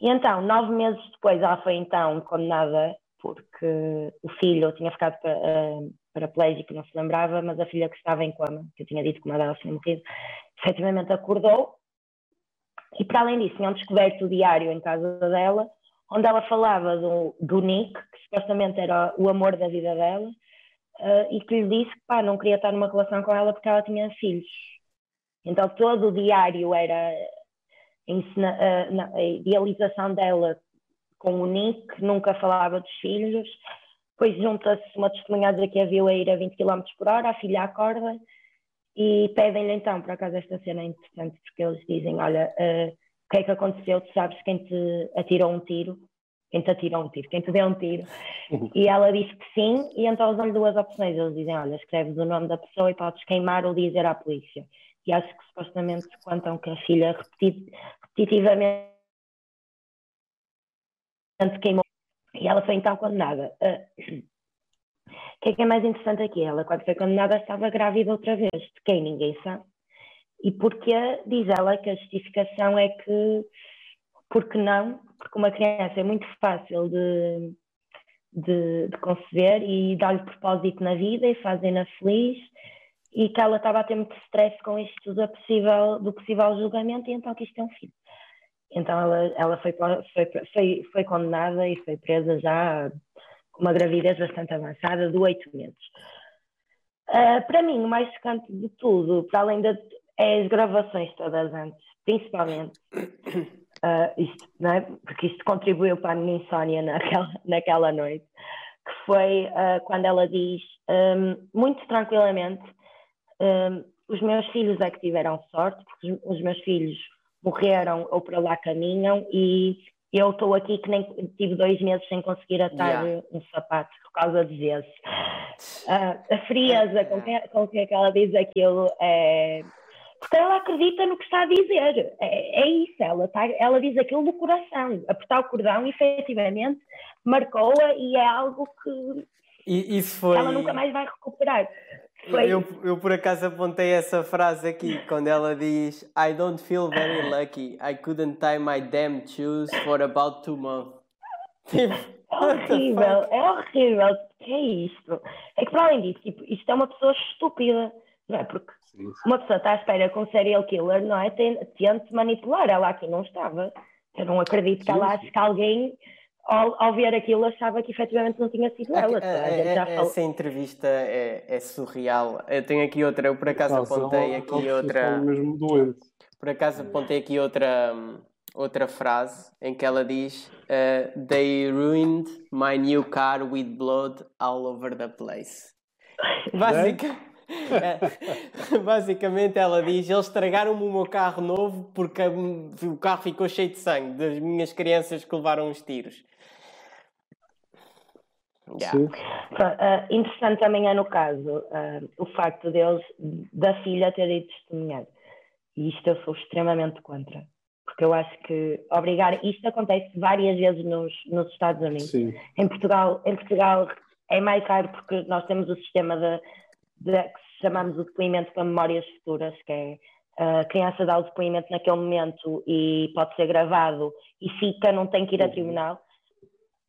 Speaker 2: E então, nove meses depois, ela foi então condenada porque o filho tinha ficado uh, paraplégico, não se lembrava, mas a filha que estava em coma, que eu tinha dito que uma delas tinha morrido, efetivamente acordou. E para além disso, tinham descoberto o diário em casa dela, onde ela falava do, do Nick, que supostamente era o amor da vida dela, uh, e que lhe disse que pá, não queria estar numa relação com ela porque ela tinha filhos. Então todo o diário era a idealização dela com o Nick, nunca falava dos filhos, depois junta-se uma testemunha a que a viu a ir a 20 km por hora, a filha acorda e pedem-lhe então, por acaso esta cena é interessante, porque eles dizem, olha, uh, o que é que aconteceu, tu sabes quem te atirou um tiro, quem te atirou um tiro, quem te deu um tiro, uhum. e ela disse que sim, e então eles dão-lhe duas opções, eles dizem, olha, escreves o nome da pessoa e podes queimar ou dizer à polícia, e acho que supostamente contam que a filha repetitivamente queimou, e ela foi então condenada. Uh, o que é que é mais interessante aqui? Ela, quando foi condenada, estava grávida outra vez, de quem ninguém sabe. E porque diz ela que a justificação é que, porque não? Porque uma criança é muito fácil de, de, de conceber e dar-lhe propósito na vida e fazem-na feliz e que ela estava a ter muito stress com isto do possível, do possível julgamento e então que isto é um filho. Então ela, ela foi, foi, foi, foi condenada e foi presa já com uma gravidez bastante avançada de oito meses. Uh, para mim, o mais chocante de tudo, para além de é as gravações todas antes, principalmente. Uh, isto, é? Porque isto contribuiu para a minha insónia naquela, naquela noite, que foi uh, quando ela diz, um, muito tranquilamente, um, os meus filhos é que tiveram sorte, porque os, meus filhos morreram ou para lá caminham e eu estou aqui que nem tive dois meses sem conseguir atar yeah. um sapato por causa de vezes. Uh, a frieza com que, com que ela diz aquilo é. Porque ela acredita no que está a dizer. É, é isso, ela, está, ela diz aquilo do coração. Apertar o cordão, efetivamente, marcou-a e é algo que
Speaker 1: e, isso foi...
Speaker 2: ela nunca mais vai recuperar.
Speaker 1: Foi... Eu, eu por acaso apontei essa frase aqui quando ela diz I don't feel very lucky. I couldn't tie my damn shoes for about two months.
Speaker 2: É horrível, é horrível. O que é isto? É que para além disso, tipo, isto é uma pessoa estúpida, não é? Porque uma pessoa está à espera com um serial killer, não é? Tente manipular. Ela aqui não estava. Eu não acredito que ela ache que alguém ao, ao, ver aquilo achava que efetivamente não tinha sido ela.
Speaker 1: É, é, é, essa entrevista é, é, surreal. Eu tenho aqui outra, eu por acaso apontei aqui outra.
Speaker 3: Mesmo doente.
Speaker 1: Por acaso apontei aqui outra, outra frase em que ela diz: uh, They ruined my new car with blood all over the place. Básica. Basicamente ela diz: eles estragaram-me o meu carro novo porque o carro ficou cheio de sangue das minhas crianças que levaram os tiros.
Speaker 2: Yeah. Uh, interessante também é no caso uh, o facto deles, da filha ter ido testemunhar. E isto eu sou extremamente contra. Porque eu acho que obrigar. Isto acontece várias vezes nos, nos Estados Unidos. Sim. Em Portugal, em Portugal é mais raro porque nós temos o sistema de, de que chamamos o depoimento para memórias futuras, que é a criança dá o depoimento naquele momento e pode ser gravado e fica, não tem que ir a uhum. tribunal.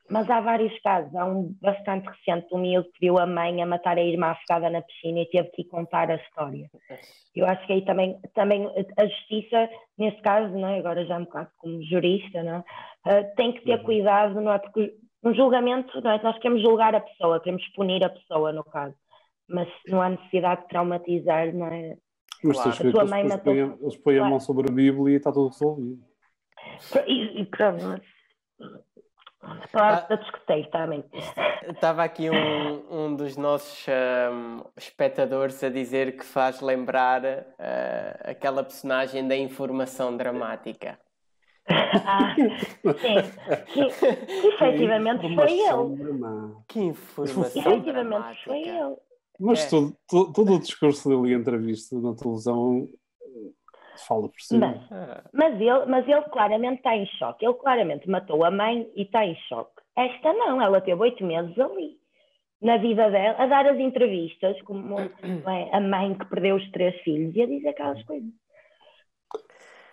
Speaker 2: Mas há vários casos. Há um bastante recente, um miúdo que viu a mãe a matar a irmã afogada na piscina e teve que contar a história. Eu acho que aí também, também a justiça, nesse caso, não é? agora já um bocado como jurista, não é? uh, tem que ter uhum. cuidado, não é? Porque no julgamento, não é? Nós queremos julgar a pessoa, queremos punir a pessoa, no caso. Mas não há necessidade de traumatizar, não é?
Speaker 3: Mas claro. a tua mãe matou... Eles põem claro. a mão sobre a Bíblia e está tudo resolvido.
Speaker 2: E, e pronto, mas Falar ah, da também.
Speaker 1: Estava aqui um, um dos nossos um, espectadores a dizer que faz lembrar uh, aquela personagem da informação dramática.
Speaker 2: Ah, sim, que, que efetivamente foi ele.
Speaker 1: Que informação efetivamente dramática.
Speaker 2: foi ele.
Speaker 3: Mas é. todo, todo, todo, o discurso dele em entrevista na televisão fala por si.
Speaker 2: Mas, mas, ele, mas ele claramente está em choque. Ele claramente matou a mãe e está em choque. Esta não, ela teve oito meses ali, na vida dela, a dar as entrevistas, como é, a mãe que perdeu os três filhos, e a dizer aquelas coisas.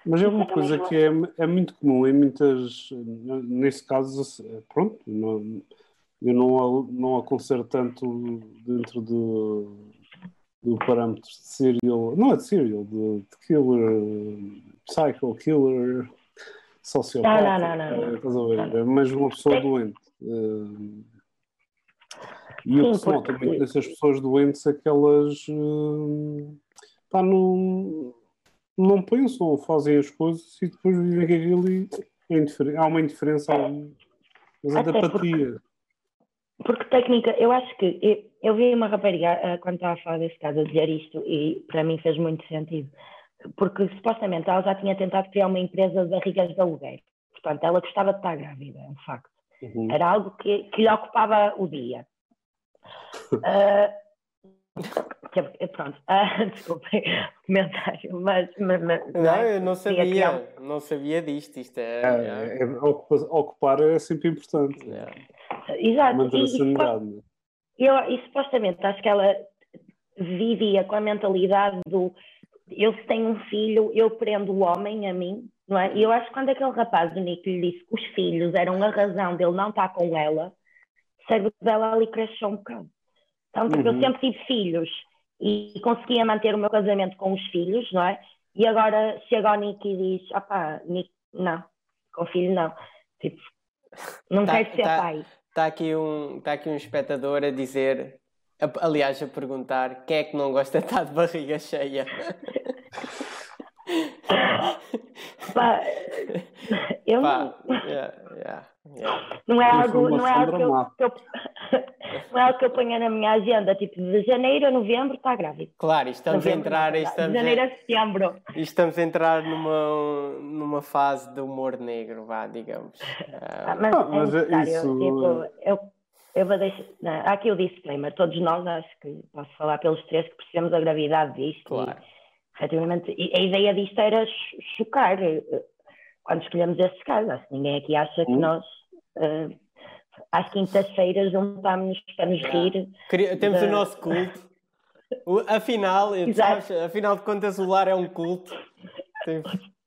Speaker 3: Mas é uma coisa que é, é muito comum em muitas. Nesse caso, pronto, não, eu não, não aconselho tanto dentro de do parâmetro de serial, não é de serial, de, de killer, psycho killer, sociopata.
Speaker 2: Não, não, não, não.
Speaker 3: Estás a ver? É mas uma pessoa doente. Uh, e o que se nota muito dessas pessoas doentes é que elas uh, pá, não, não pensam, fazem as coisas e depois vivem aquilo e é há uma indiferença, mas é de apatia.
Speaker 2: porque técnica, eu acho que eu, eu vi uma rapariga uh, quando estava a falar desse caso a dizer isto e para mim fez muito sentido, porque supostamente ela já tinha tentado criar uma empresa de barrigas de aluguer, portanto ela gostava de estar grávida, é um facto. Uhum. Era algo que, que lhe ocupava o dia. Uh, Pronto, ah, desculpem o comentário, mas, mas, mas,
Speaker 1: Não, eu não sabia, não sabia disto. Isto é,
Speaker 3: é, é, ocupar é sempre importante.
Speaker 2: É. Exato. Manter a sanidade. Né? Eu, e supostamente acho que ela vivia com a mentalidade do eu se tenho um filho, eu prendo o homem a mim, não é? E eu acho que quando aquele rapaz do Nick lhe disse que os filhos eram a razão dele não estar com ela, o cérebro dela ali cresceu um bocado. Então, porque uhum. eu sempre tive filhos e conseguia manter o meu casamento com os filhos, não é? E agora chega ao Nick e diz: opá, Nick, não, com filho não. Tipo, não tá, quero ser tá, pai.
Speaker 1: Está aqui, um, tá aqui um espectador a dizer, aliás, a perguntar: quem é que não gosta de estar de barriga cheia?
Speaker 2: Pá, eu Pá, não. Yeah, yeah, yeah. Não é algo, não é algo que eu, que eu, não é algo que eu ponha na minha agenda, tipo de janeiro a novembro está grávida.
Speaker 1: Claro, estamos novembro, a entrar. Estamos
Speaker 2: de janeiro a setembro.
Speaker 1: Estamos a entrar numa, numa fase de humor negro, vá, digamos.
Speaker 2: Ah, mas, ah, mas é isso... tipo, eu, eu vou deixar. Não, há aqui o disclaimer, todos nós, acho que posso falar pelos três, que precisamos da gravidade disto.
Speaker 1: Claro.
Speaker 2: E, efetivamente, a ideia disto era chocar eh, quando escolhemos estes casos. Acho que ninguém aqui acha que hum. nós, uh, às quintas-feiras, juntámos-nos para nos rir.
Speaker 1: Temos o nosso culto. O, afinal, sabes, afinal de contas, o lar é um culto.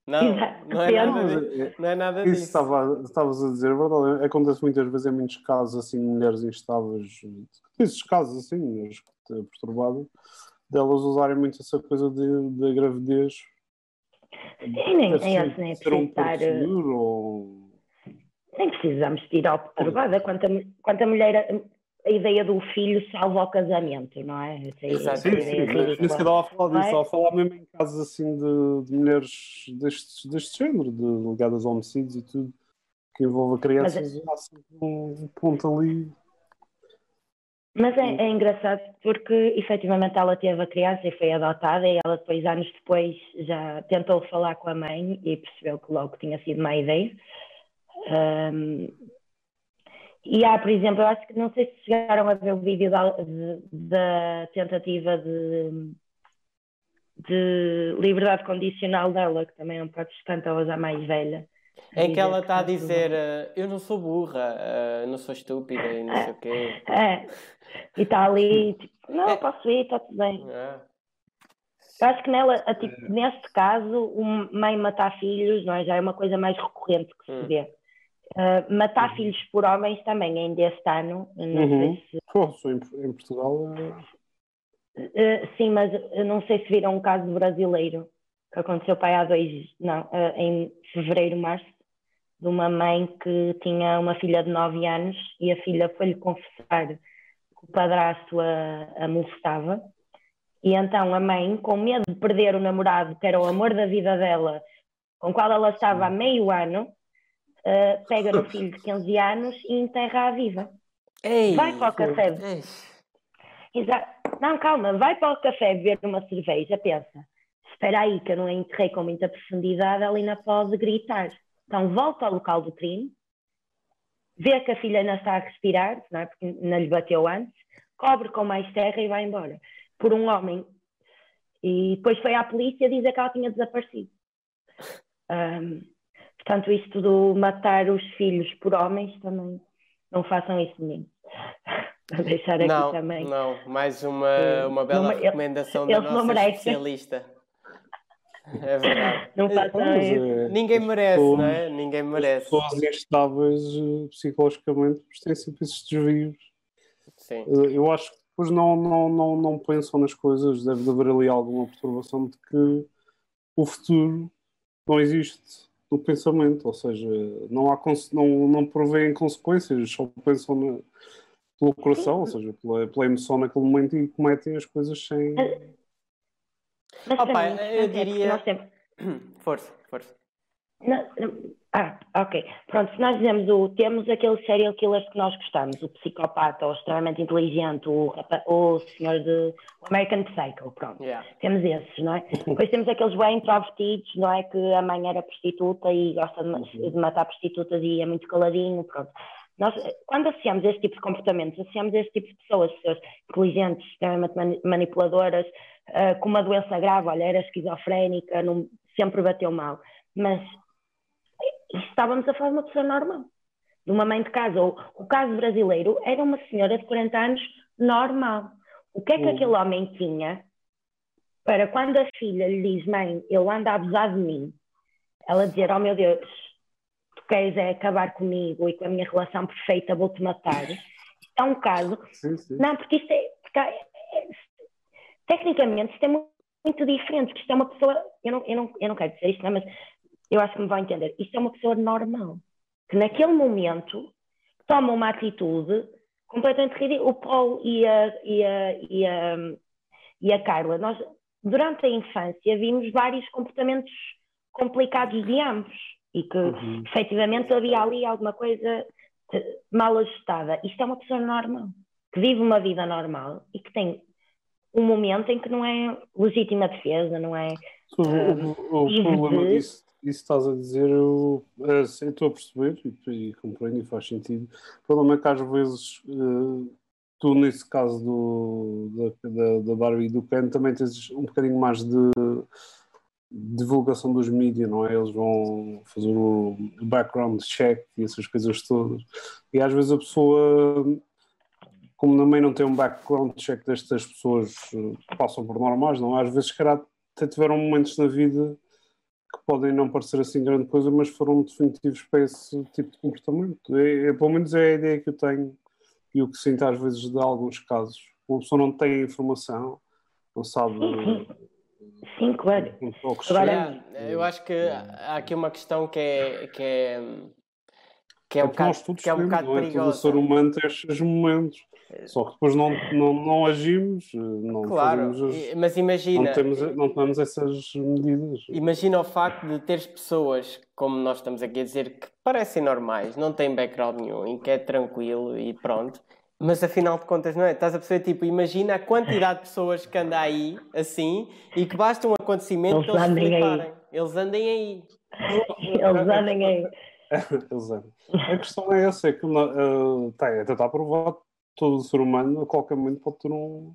Speaker 1: Não, não é nada, não é nada
Speaker 3: Isso disso. Estava, estavas a dizer, a verdade, acontece muitas vezes em muitos casos, assim, mulheres instáveis, esses casos assim, perturbadas, delas usarem muito essa coisa da gravidez.
Speaker 2: Sim, nem, nem nem um
Speaker 3: ou...
Speaker 2: Nem precisamos tirar perturbada. Quanto a, quanto a mulher, a ideia do filho salva o casamento, não é?
Speaker 3: Exato. Sim, sim, é que eu estava a falar disso, estava a falar mesmo em casos assim de, de mulheres deste, deste género, de ligadas a homicídios e tudo, que envolve crianças, Mas, há sempre um ponto ali
Speaker 2: mas é, é, engraçado porque efetivamente ela teve a criança e foi adotada e ela depois, anos depois, já tentou falar com a mãe e percebeu que logo tinha sido má ideia. Um, e há, por exemplo, eu acho que não sei se chegaram a ver o vídeo da, de, da tentativa de, de liberdade condicional dela, que também é um bocado distante, ela já mais velha.
Speaker 1: Em que ela está a dizer, uh, eu não sou burra, uh, não sou estúpida e não sei o quê.
Speaker 2: É, e está ali, tipo, não, é. posso ir, está tudo bem. É. Eu acho que nela, tipo, é. neste caso, o mãe matar filhos não é? já é uma coisa mais recorrente que se hum. vê. Uh, matar uhum. filhos por homens também ainda este ano. Não uhum. sei se...
Speaker 3: Pô, em, Portugal.
Speaker 2: Uh, sim, mas não sei se viram um caso brasileiro que aconteceu pai há dois, não, uh, em fevereiro, março, de uma mãe que tinha uma filha de 9 anos e a filha foi-lhe confessar que o padrasto a, a molestava. E então a mãe, com medo de perder o namorado, que era o amor da vida dela, com o qual ela estava há meio ano, uh, pega no filho de 15 anos e enterra-a viva.
Speaker 1: Ei,
Speaker 2: vai para o café. Exato. Não, calma, vai para o café beber uma cerveja, pensa. Espera aí, que eu não enterrei com muita profundidade, ela ainda pode gritar. Então volta ao local do crime, vê que a filha ainda está a respirar, não é? porque não lhe bateu antes, cobre com mais terra e vai embora. Por um homem. E depois foi à polícia dizer que ela tinha desaparecido. Um, portanto, isto do matar os filhos por homens também não façam isso meninos. Vou deixar aqui
Speaker 1: não,
Speaker 2: também.
Speaker 1: Não, mais uma, uma bela não, recomendação da nossa especialista. É verdade. Não façam é, Ninguém merece, pessoas, não é? Ninguém merece.
Speaker 3: Pessoas instáveis eh, psicologicamente têm sempre esses desvios.
Speaker 1: Sim.
Speaker 3: Eh, eu acho que depois não, não, não, não pensam nas coisas, deve haver ali alguma perturbação de que o futuro não existe no pensamento, ou seja, não, há, não, não provêem consequências, só pensam na, pelo coração, ou seja, pela, pela emoção naquele momento e cometem as coisas sem.
Speaker 2: Mas Opa, mim, eu
Speaker 1: diria. Força, força.
Speaker 2: Não, ah, ok. Pronto, se nós dizemos o. Temos aqueles serial killers que nós gostamos, o psicopata, o extremamente inteligente, o, o senhor de. O American Psycho, pronto.
Speaker 1: Yeah.
Speaker 2: Temos esses, não é? Depois temos aqueles bem introvertidos, não é? Que a mãe era prostituta e gosta de,
Speaker 1: Uhum.
Speaker 2: de matar prostitutas e é muito caladinho, pronto. Nós, quando associamos esse tipo de comportamentos, associamos esse tipo de pessoas, pessoas inteligentes, extremamente mani- manipuladoras, ah, com uma doença grave, olha, era esquizofrénica, não- sempre bateu mal. Mas estávamos a falar de uma pessoa normal, de uma mãe de casa. O, o caso brasileiro era uma senhora de 40 anos normal. O que é que
Speaker 3: Uhum.
Speaker 2: aquele homem tinha para quando a filha lhe diz, mãe, ele anda a abusar de mim, ela dizer, oh meu Deus, tu queres é acabar comigo e com a minha relação perfeita vou-te matar. É um caso
Speaker 3: Sim, sim.
Speaker 2: não, porque isto é. Porque é- é- tecnicamente, isto é mu- muito diferente, porque isto é uma pessoa. Eu não, eu não, eu não quero dizer isto, não, mas eu acho que me vão entender. Isto é uma pessoa normal, que naquele momento toma uma atitude completamente ridícula. O Paul e a, e a, e a, e a Carla, nós, durante a infância, vimos vários comportamentos complicados de ambos e que
Speaker 3: Uhum.
Speaker 2: efetivamente havia ali alguma coisa eh, mal ajustada. Isto é uma pessoa normal, que vive uma vida normal e que tem um momento em que não é legítima defesa, não é?
Speaker 3: O, o- o
Speaker 2: e
Speaker 3: problema
Speaker 2: de-
Speaker 3: disso, isso estás a dizer, eu, eh, estou a perceber e, e compreendo e faz sentido. O problema é que às vezes eh, tu, nesse caso do, da, da, da Barbie e do Ken, também tens um bocadinho mais de divulgação dos mídias, não é? Eles vão fazer o background check e essas coisas todas. E às vezes a pessoa, como também não tem um background check destas pessoas eh, que passam por normais, não é? Às vezes, se calhar, até tiveram momentos na vida que podem não parecer assim grande coisa, mas foram definitivos para esse tipo de comportamento. É, é, pelo menos é a ideia que eu tenho e o que sinto às vezes de alguns casos. Uma pessoa não tem informação, não sabe
Speaker 2: Sim, claro.
Speaker 3: um pouco
Speaker 2: Agora-
Speaker 1: Yeah, eu acho que há aqui uma questão que é que é, que é um
Speaker 3: porque nós
Speaker 1: bocado, que é um bocado
Speaker 3: é? Todo
Speaker 1: perigosa.
Speaker 3: ser humano tem estes momentos. Só que depois não, não, não agimos, não
Speaker 1: Claro,
Speaker 3: fazemos as-
Speaker 1: mas imagina,
Speaker 3: não, temos, não tomamos essas medidas.
Speaker 1: imagina o facto de teres pessoas, como nós estamos aqui a dizer, que parecem normais, não têm background nenhum e que é tranquilo e pronto. Mas afinal de contas, não é? Estás a perceber, tipo, imagina a quantidade de pessoas que anda aí, assim, e que basta um acontecimento
Speaker 2: Eles
Speaker 1: que eles
Speaker 2: andem aí.
Speaker 1: fliparem. Eles andem aí.
Speaker 2: Eles andem aí.
Speaker 3: Exato. A questão é essa, é que uh, tá, até está provado todo ser humano a qualquer momento pode ter um,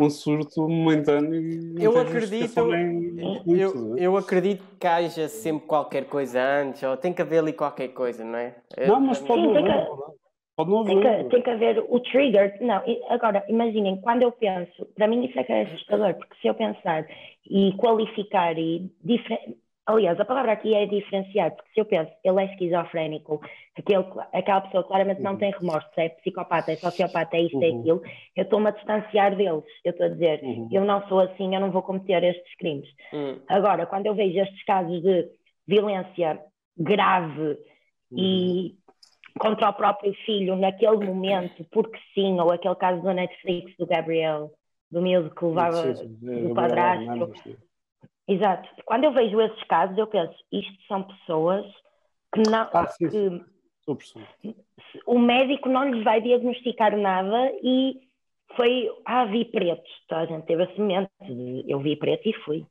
Speaker 3: um surto momentâneo e não
Speaker 1: Eu
Speaker 3: tem
Speaker 1: acredito-
Speaker 3: nem- nem
Speaker 1: Eu,
Speaker 3: é?
Speaker 1: eu acredito que haja sempre qualquer coisa antes, ou tem que haver ali qualquer coisa, não é?
Speaker 3: Não, mas pode não
Speaker 2: tem
Speaker 3: haver.
Speaker 2: que-
Speaker 3: Pode não
Speaker 2: Tem
Speaker 3: haver.
Speaker 2: que, tem que haver o trigger. Não, agora, imaginem, quando eu penso, para mim isso é que é assustador, porque se eu pensar e qualificar e diferen... aliás, a palavra aqui é diferenciar, porque se eu penso, ele é esquizofrénico, aquele, aquela pessoa claramente não
Speaker 3: Uhum.
Speaker 2: tem remorso, é psicopata, é sociopata, é isto, é
Speaker 3: Uhum.
Speaker 2: aquilo, eu estou-me a distanciar deles. Eu estou a dizer,
Speaker 3: Uhum.
Speaker 2: eu não sou assim, eu não vou cometer estes crimes.
Speaker 1: Hum,
Speaker 2: Agora, quando eu vejo estes casos de violência grave e contra o próprio filho naquele momento, porque sim, ou aquele caso do Netflix do Gabriel, do miúdo que levava
Speaker 3: é,
Speaker 2: do
Speaker 3: é,
Speaker 2: padrasto.
Speaker 3: é, é, é,
Speaker 2: Exato. Quando eu vejo esses casos, eu penso, isto são pessoas que não
Speaker 3: Ah, sim,
Speaker 2: que o médico não lhes vai diagnosticar nada e foi, ah, vi pretos. Toda a gente teve esse momento de eu vi preto e fui.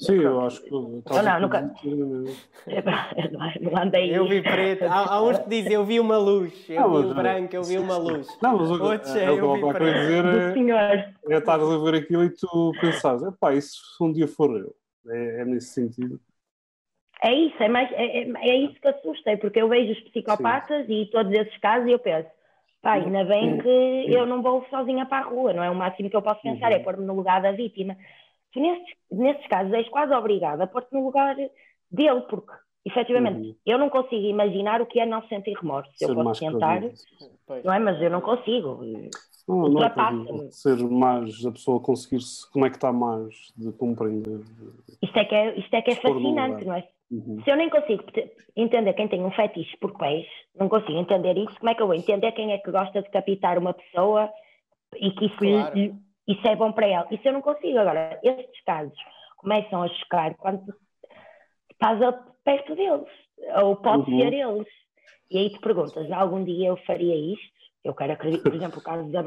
Speaker 3: Sim, eu acho que.
Speaker 2: não, nunca- Não andei.
Speaker 1: eu vi preto. Há, há uns que dizem eu vi uma luz, eu
Speaker 3: Não,
Speaker 1: vi o branco, eu vi uma luz.
Speaker 3: Não, mas o,
Speaker 1: Outros
Speaker 3: é,
Speaker 1: é,
Speaker 3: o que
Speaker 1: eu
Speaker 3: eu
Speaker 1: vi
Speaker 3: dizer é, é estares a ver aquilo e tu pensares, epá, isso se um dia for eu. É, é nesse sentido.
Speaker 2: É isso, é, mais, é, é, é isso que assusta, é porque eu vejo os psicopatas e todos esses casos e eu penso, pá, ainda bem que eu não vou sozinha para a rua, não é? O máximo que eu posso pensar é
Speaker 3: Uhum.
Speaker 2: pôr-me no lugar da vítima. Tu, nesses, nesses casos, és quase obrigada a pôr-te no lugar dele, porque, efetivamente,
Speaker 3: Uhum.
Speaker 2: eu não consigo imaginar o que é não sentir remorso. Eu
Speaker 3: Ser
Speaker 2: posso
Speaker 3: mais
Speaker 2: tentar, não é? Mas eu não consigo.
Speaker 3: Não, não é. Ser mais a pessoa conseguir se conectar mais de compreender.
Speaker 2: Isto é que é, isto é, que é fascinante, não é?
Speaker 3: Uhum.
Speaker 2: Se eu nem consigo te- entender quem tem um fetiche por pés, não consigo entender isso, como é que eu vou entender quem é que gosta de decapitar uma pessoa e que isso,
Speaker 1: Claro.
Speaker 2: Isso é bom para ela? Isso eu não consigo. Agora, estes casos começam a chocar quando tu estás perto deles, ou pode uhum. ser eles. E aí te perguntas, algum dia eu faria isto? Eu quero acreditar, por exemplo, o caso da,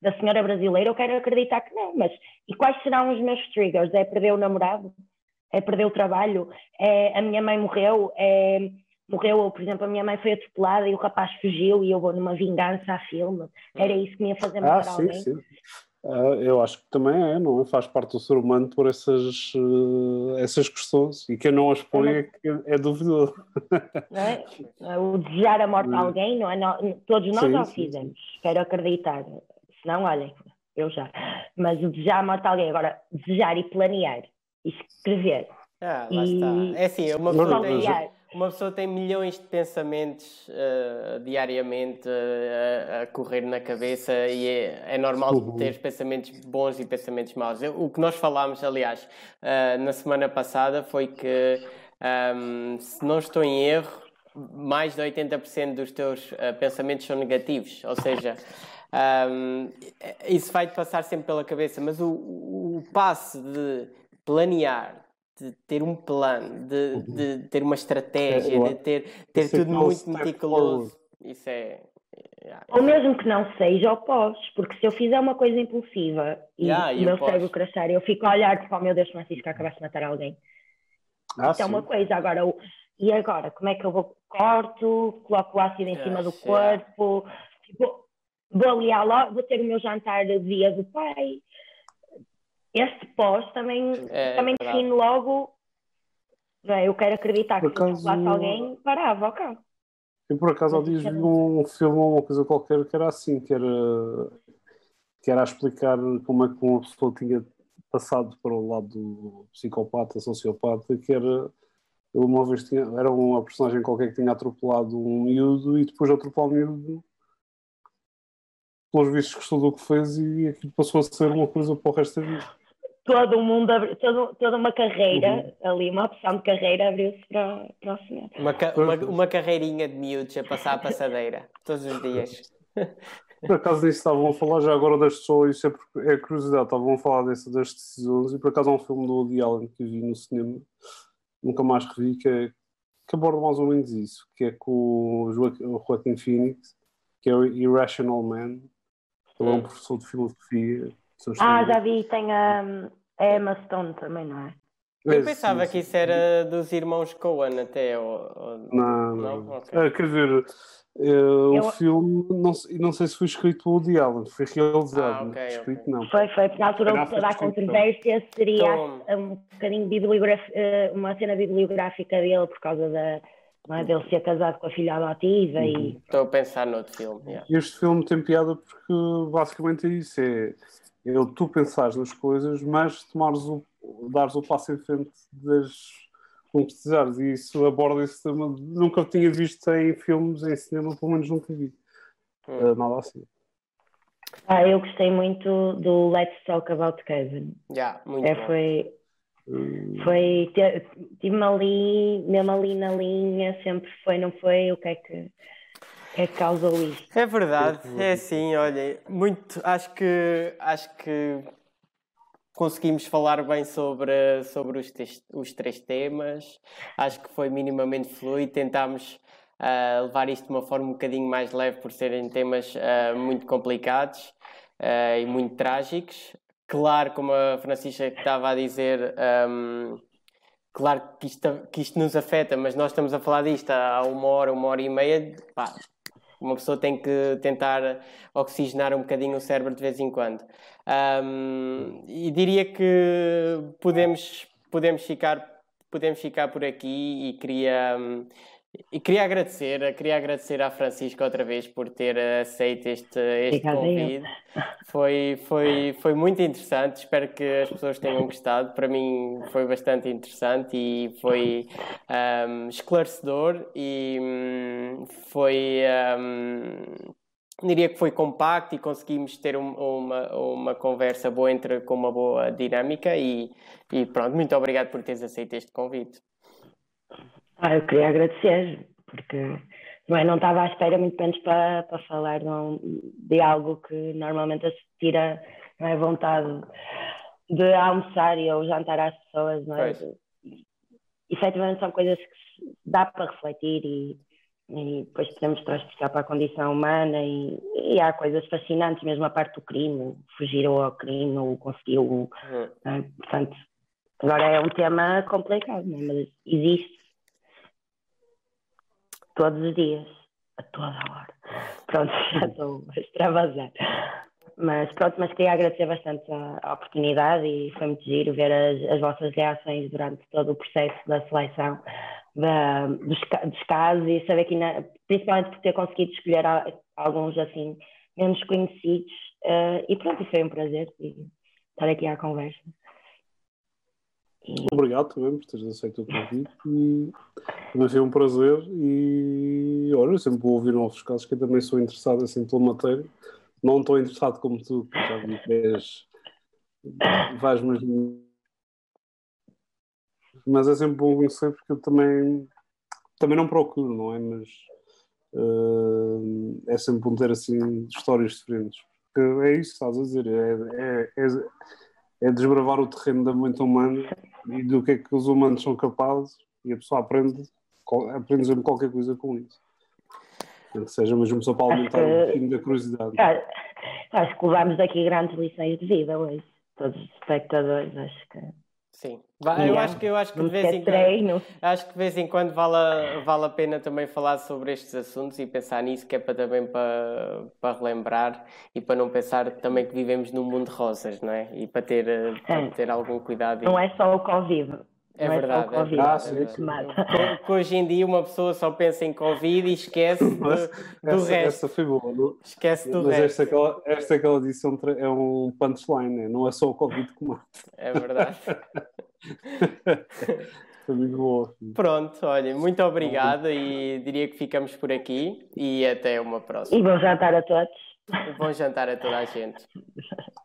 Speaker 2: da senhora brasileira, eu quero acreditar que não, mas e quais serão os meus triggers? É perder o namorado? É perder o trabalho? É a minha mãe morreu? É morreu, por exemplo, a minha mãe foi atropelada e o rapaz fugiu e eu vou numa vingança a filme. Era isso que me ia fazer matar ah, sim, alguém? Sim.
Speaker 3: Uh, eu acho que também é, não é? Faz parte do ser humano por essas, uh, essas questões e quem não as põe é, é, é duvidoso.
Speaker 2: É? O desejar a morte a alguém, não é? todos nós sim, o fizemos, sim. quero acreditar. Senão, olhem, eu já. Mas o desejar a morte a alguém, agora, desejar e planear, escrever.
Speaker 1: Ah, lá e... está. É assim, uma pessoa tem, uma pessoa tem milhões de pensamentos uh, diariamente uh, a correr na cabeça e é, é normal uhum. ter pensamentos bons e pensamentos maus. O que nós falámos, aliás, uh, na semana passada foi que, um, ehm, se não estou em erro, mais de 80% dos teus pensamentos são negativos. Ou seja, um, ehm, isso vai-te passar sempre pela cabeça, mas o, o passo de planear, de ter um plano, de, de ter uma estratégia, de ter, ter tudo muito meticuloso. Isso é.
Speaker 2: Ou mesmo que não seja opós, porque se eu fizer uma coisa impulsiva e yeah, o meu cérebro crachar, eu fico a olhar tipo, oh meu Deus, Francisco, acabaste de matar alguém. Ah, Isso é uma coisa. Agora, e agora, como é que eu vou? Corto, coloco o ácido em cima do corpo, tipo, vou ali ao, vou ter o meu jantar de dia do pai, este pós também, é, também é define logo. Eu quero acreditar por que acaso, se alguém, parava o carro.
Speaker 3: Eu por acaso há dias vi um filme ou uma coisa qualquer que era assim, que era, que era a explicar como é que uma pessoa tinha passado para o lado do psicopata, sociopata, que era uma vez tinha, era uma personagem qualquer que tinha atropelado um miúdo e depois de atropelar o miúdo pelos vistos gostou do que fez e aquilo passou a ser uma coisa para o resto da vida
Speaker 2: todo mundo, todo, toda uma carreira uhum. ali, uma opção de carreira abriu-se para, para o cinema.
Speaker 1: Uma, uma, uma, carreirinha de miúdos a passar a passadeira, todos os dias.
Speaker 3: Por acaso disso estavam a falar já agora das pessoas, isso é, é curiosidade, estavam a falar dessa, das decisões e por acaso há um filme do Woody Allen que vi no cinema, nunca mais revi, que, é, que aborda mais ou menos isso, que é com o Joaquim Phoenix, que é o Irrational Man, ele é um hum. professor de filosofia
Speaker 2: ah, já vi, tem a, a Emma Stone também, não é?
Speaker 1: Eu pensava sim, sim. que isso era dos irmãos Coen até. Ou, ou...
Speaker 3: Não, não. Okay. Ah, quer dizer, uh, o filme, não, não sei se foi escrito pelo Woody Allen, foi realizado, ah, okay, escrito okay. não.
Speaker 2: Foi, foi, na altura toda a controvérsia seria um bocadinho bibliografia, uma cena bibliográfica dele por causa da, não é? dele ser casado com a filha adotiva uhum. e...
Speaker 1: Estou a pensar noutro filme. Yeah.
Speaker 3: Este filme tem piada porque basicamente é isso, é é tu pensares nas coisas, mas tomares o, dares o passo em frente das concretizares. E isso aborda esse tema. Nunca tinha visto em filmes, em cinema, pelo menos nunca vi. Hum. Uh, nada assim.
Speaker 2: Ah, eu gostei muito do Let's Talk About Kevin.
Speaker 1: Yeah, muito é,
Speaker 2: foi, hum. foi tive-me ali, mesmo ali na linha, sempre foi, não foi, o que é que é que causou isto.
Speaker 1: É verdade, é assim, olha, muito, acho que, acho que conseguimos falar bem sobre, sobre os, os três temas, acho que foi minimamente fluido, tentámos uh, levar isto de uma forma um bocadinho mais leve por serem temas uh, muito complicados uh, e muito trágicos. Claro, como a Francisca estava a dizer, um, claro que isto, que isto nos afeta, mas nós estamos a falar disto há uma hora, uma hora e meia, pá, uma pessoa tem que tentar oxigenar um bocadinho o cérebro de vez em quando. Um, e diria que podemos, podemos, ficar, podemos ficar por aqui e queria. Um, e queria agradecer, queria agradecer à Francisca outra vez por ter aceito este, este convite. Foi, foi, foi muito interessante, espero que as pessoas tenham gostado. Para mim foi bastante interessante e foi um, esclarecedor e um, foi. Um, diria que foi compacto e conseguimos ter um, uma, uma conversa boa entre, com uma boa dinâmica e, e pronto, muito obrigado por teres aceito este convite.
Speaker 2: Ah, eu queria agradecer, porque não, é, não estava à espera muito menos para, para falar não, de algo que normalmente se tira não é, vontade de almoçar e ou jantar às pessoas, não é? Pois. Efetivamente são coisas que dá para refletir e, e depois podemos transportar para a condição humana e, e, há coisas fascinantes, mesmo a parte do crime, fugiram ao crime ou conseguiu, uhum. é? portanto, agora é um tema complicado, é? mas existe todos os dias, a toda hora. Pronto, já estou a extravasar. Mas pronto, mas queria agradecer bastante a, a oportunidade e foi muito giro ver as, as, vossas reações durante todo o processo da seleção da, dos, dos, casos e saber que, na, principalmente por ter conseguido escolher alguns assim menos conhecidos. Uh, e pronto, foi um prazer estar aqui à conversa.
Speaker 3: Obrigado também por teres aceito o convite e também foi um prazer e olha, sempre vou ouvir novos casos que eu também sou interessado assim pela matéria não estou interessado como tu, já vi que. Vais. Mas é sempre bom conhecer porque eu também. Também não procuro, não é? Mas. Uh, é sempre bom ter assim histórias diferentes. Porque é isso que estás a dizer. É, é, é, é desbravar o terreno da mente humana e do que é que os humanos são capazes e a pessoa aprende, aprende sempre qualquer coisa com isso que seja mesmo só para aumentar que, um pouquinho da curiosidade.
Speaker 2: acho que levámos daqui grandes lições de vida hoje, todos os espectadores, acho que.
Speaker 1: Sim, eu acho que eu acho que de vez em quando acho que de vez em quando vale, vale a pena também falar sobre estes assuntos e pensar nisso, que é para também para, para relembrar e para não pensar também que vivemos num mundo de rosas, não é? E para ter, para ter algum cuidado.
Speaker 2: Não é só o Covid,
Speaker 1: é verdade. É verdade. Ah, sim, sim. Porque hoje em dia uma pessoa só pensa em Covid e esquece do, do
Speaker 3: essa,
Speaker 1: resto.
Speaker 3: Essa foi boa. Não?
Speaker 1: Esquece do
Speaker 3: Mas
Speaker 1: resto.
Speaker 3: Esta, aquela, esta aquela edição é um punchline, né? não é só o Covid que mata.
Speaker 1: É verdade.
Speaker 3: foi muito boa.
Speaker 1: Pronto, olha, muito obrigado e diria que ficamos por aqui e até uma próxima.
Speaker 2: E bom jantar a todos.
Speaker 1: Bom jantar a toda a gente.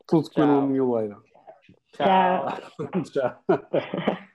Speaker 3: Tudo que na minha leira.
Speaker 2: Tchau.
Speaker 3: Tchau.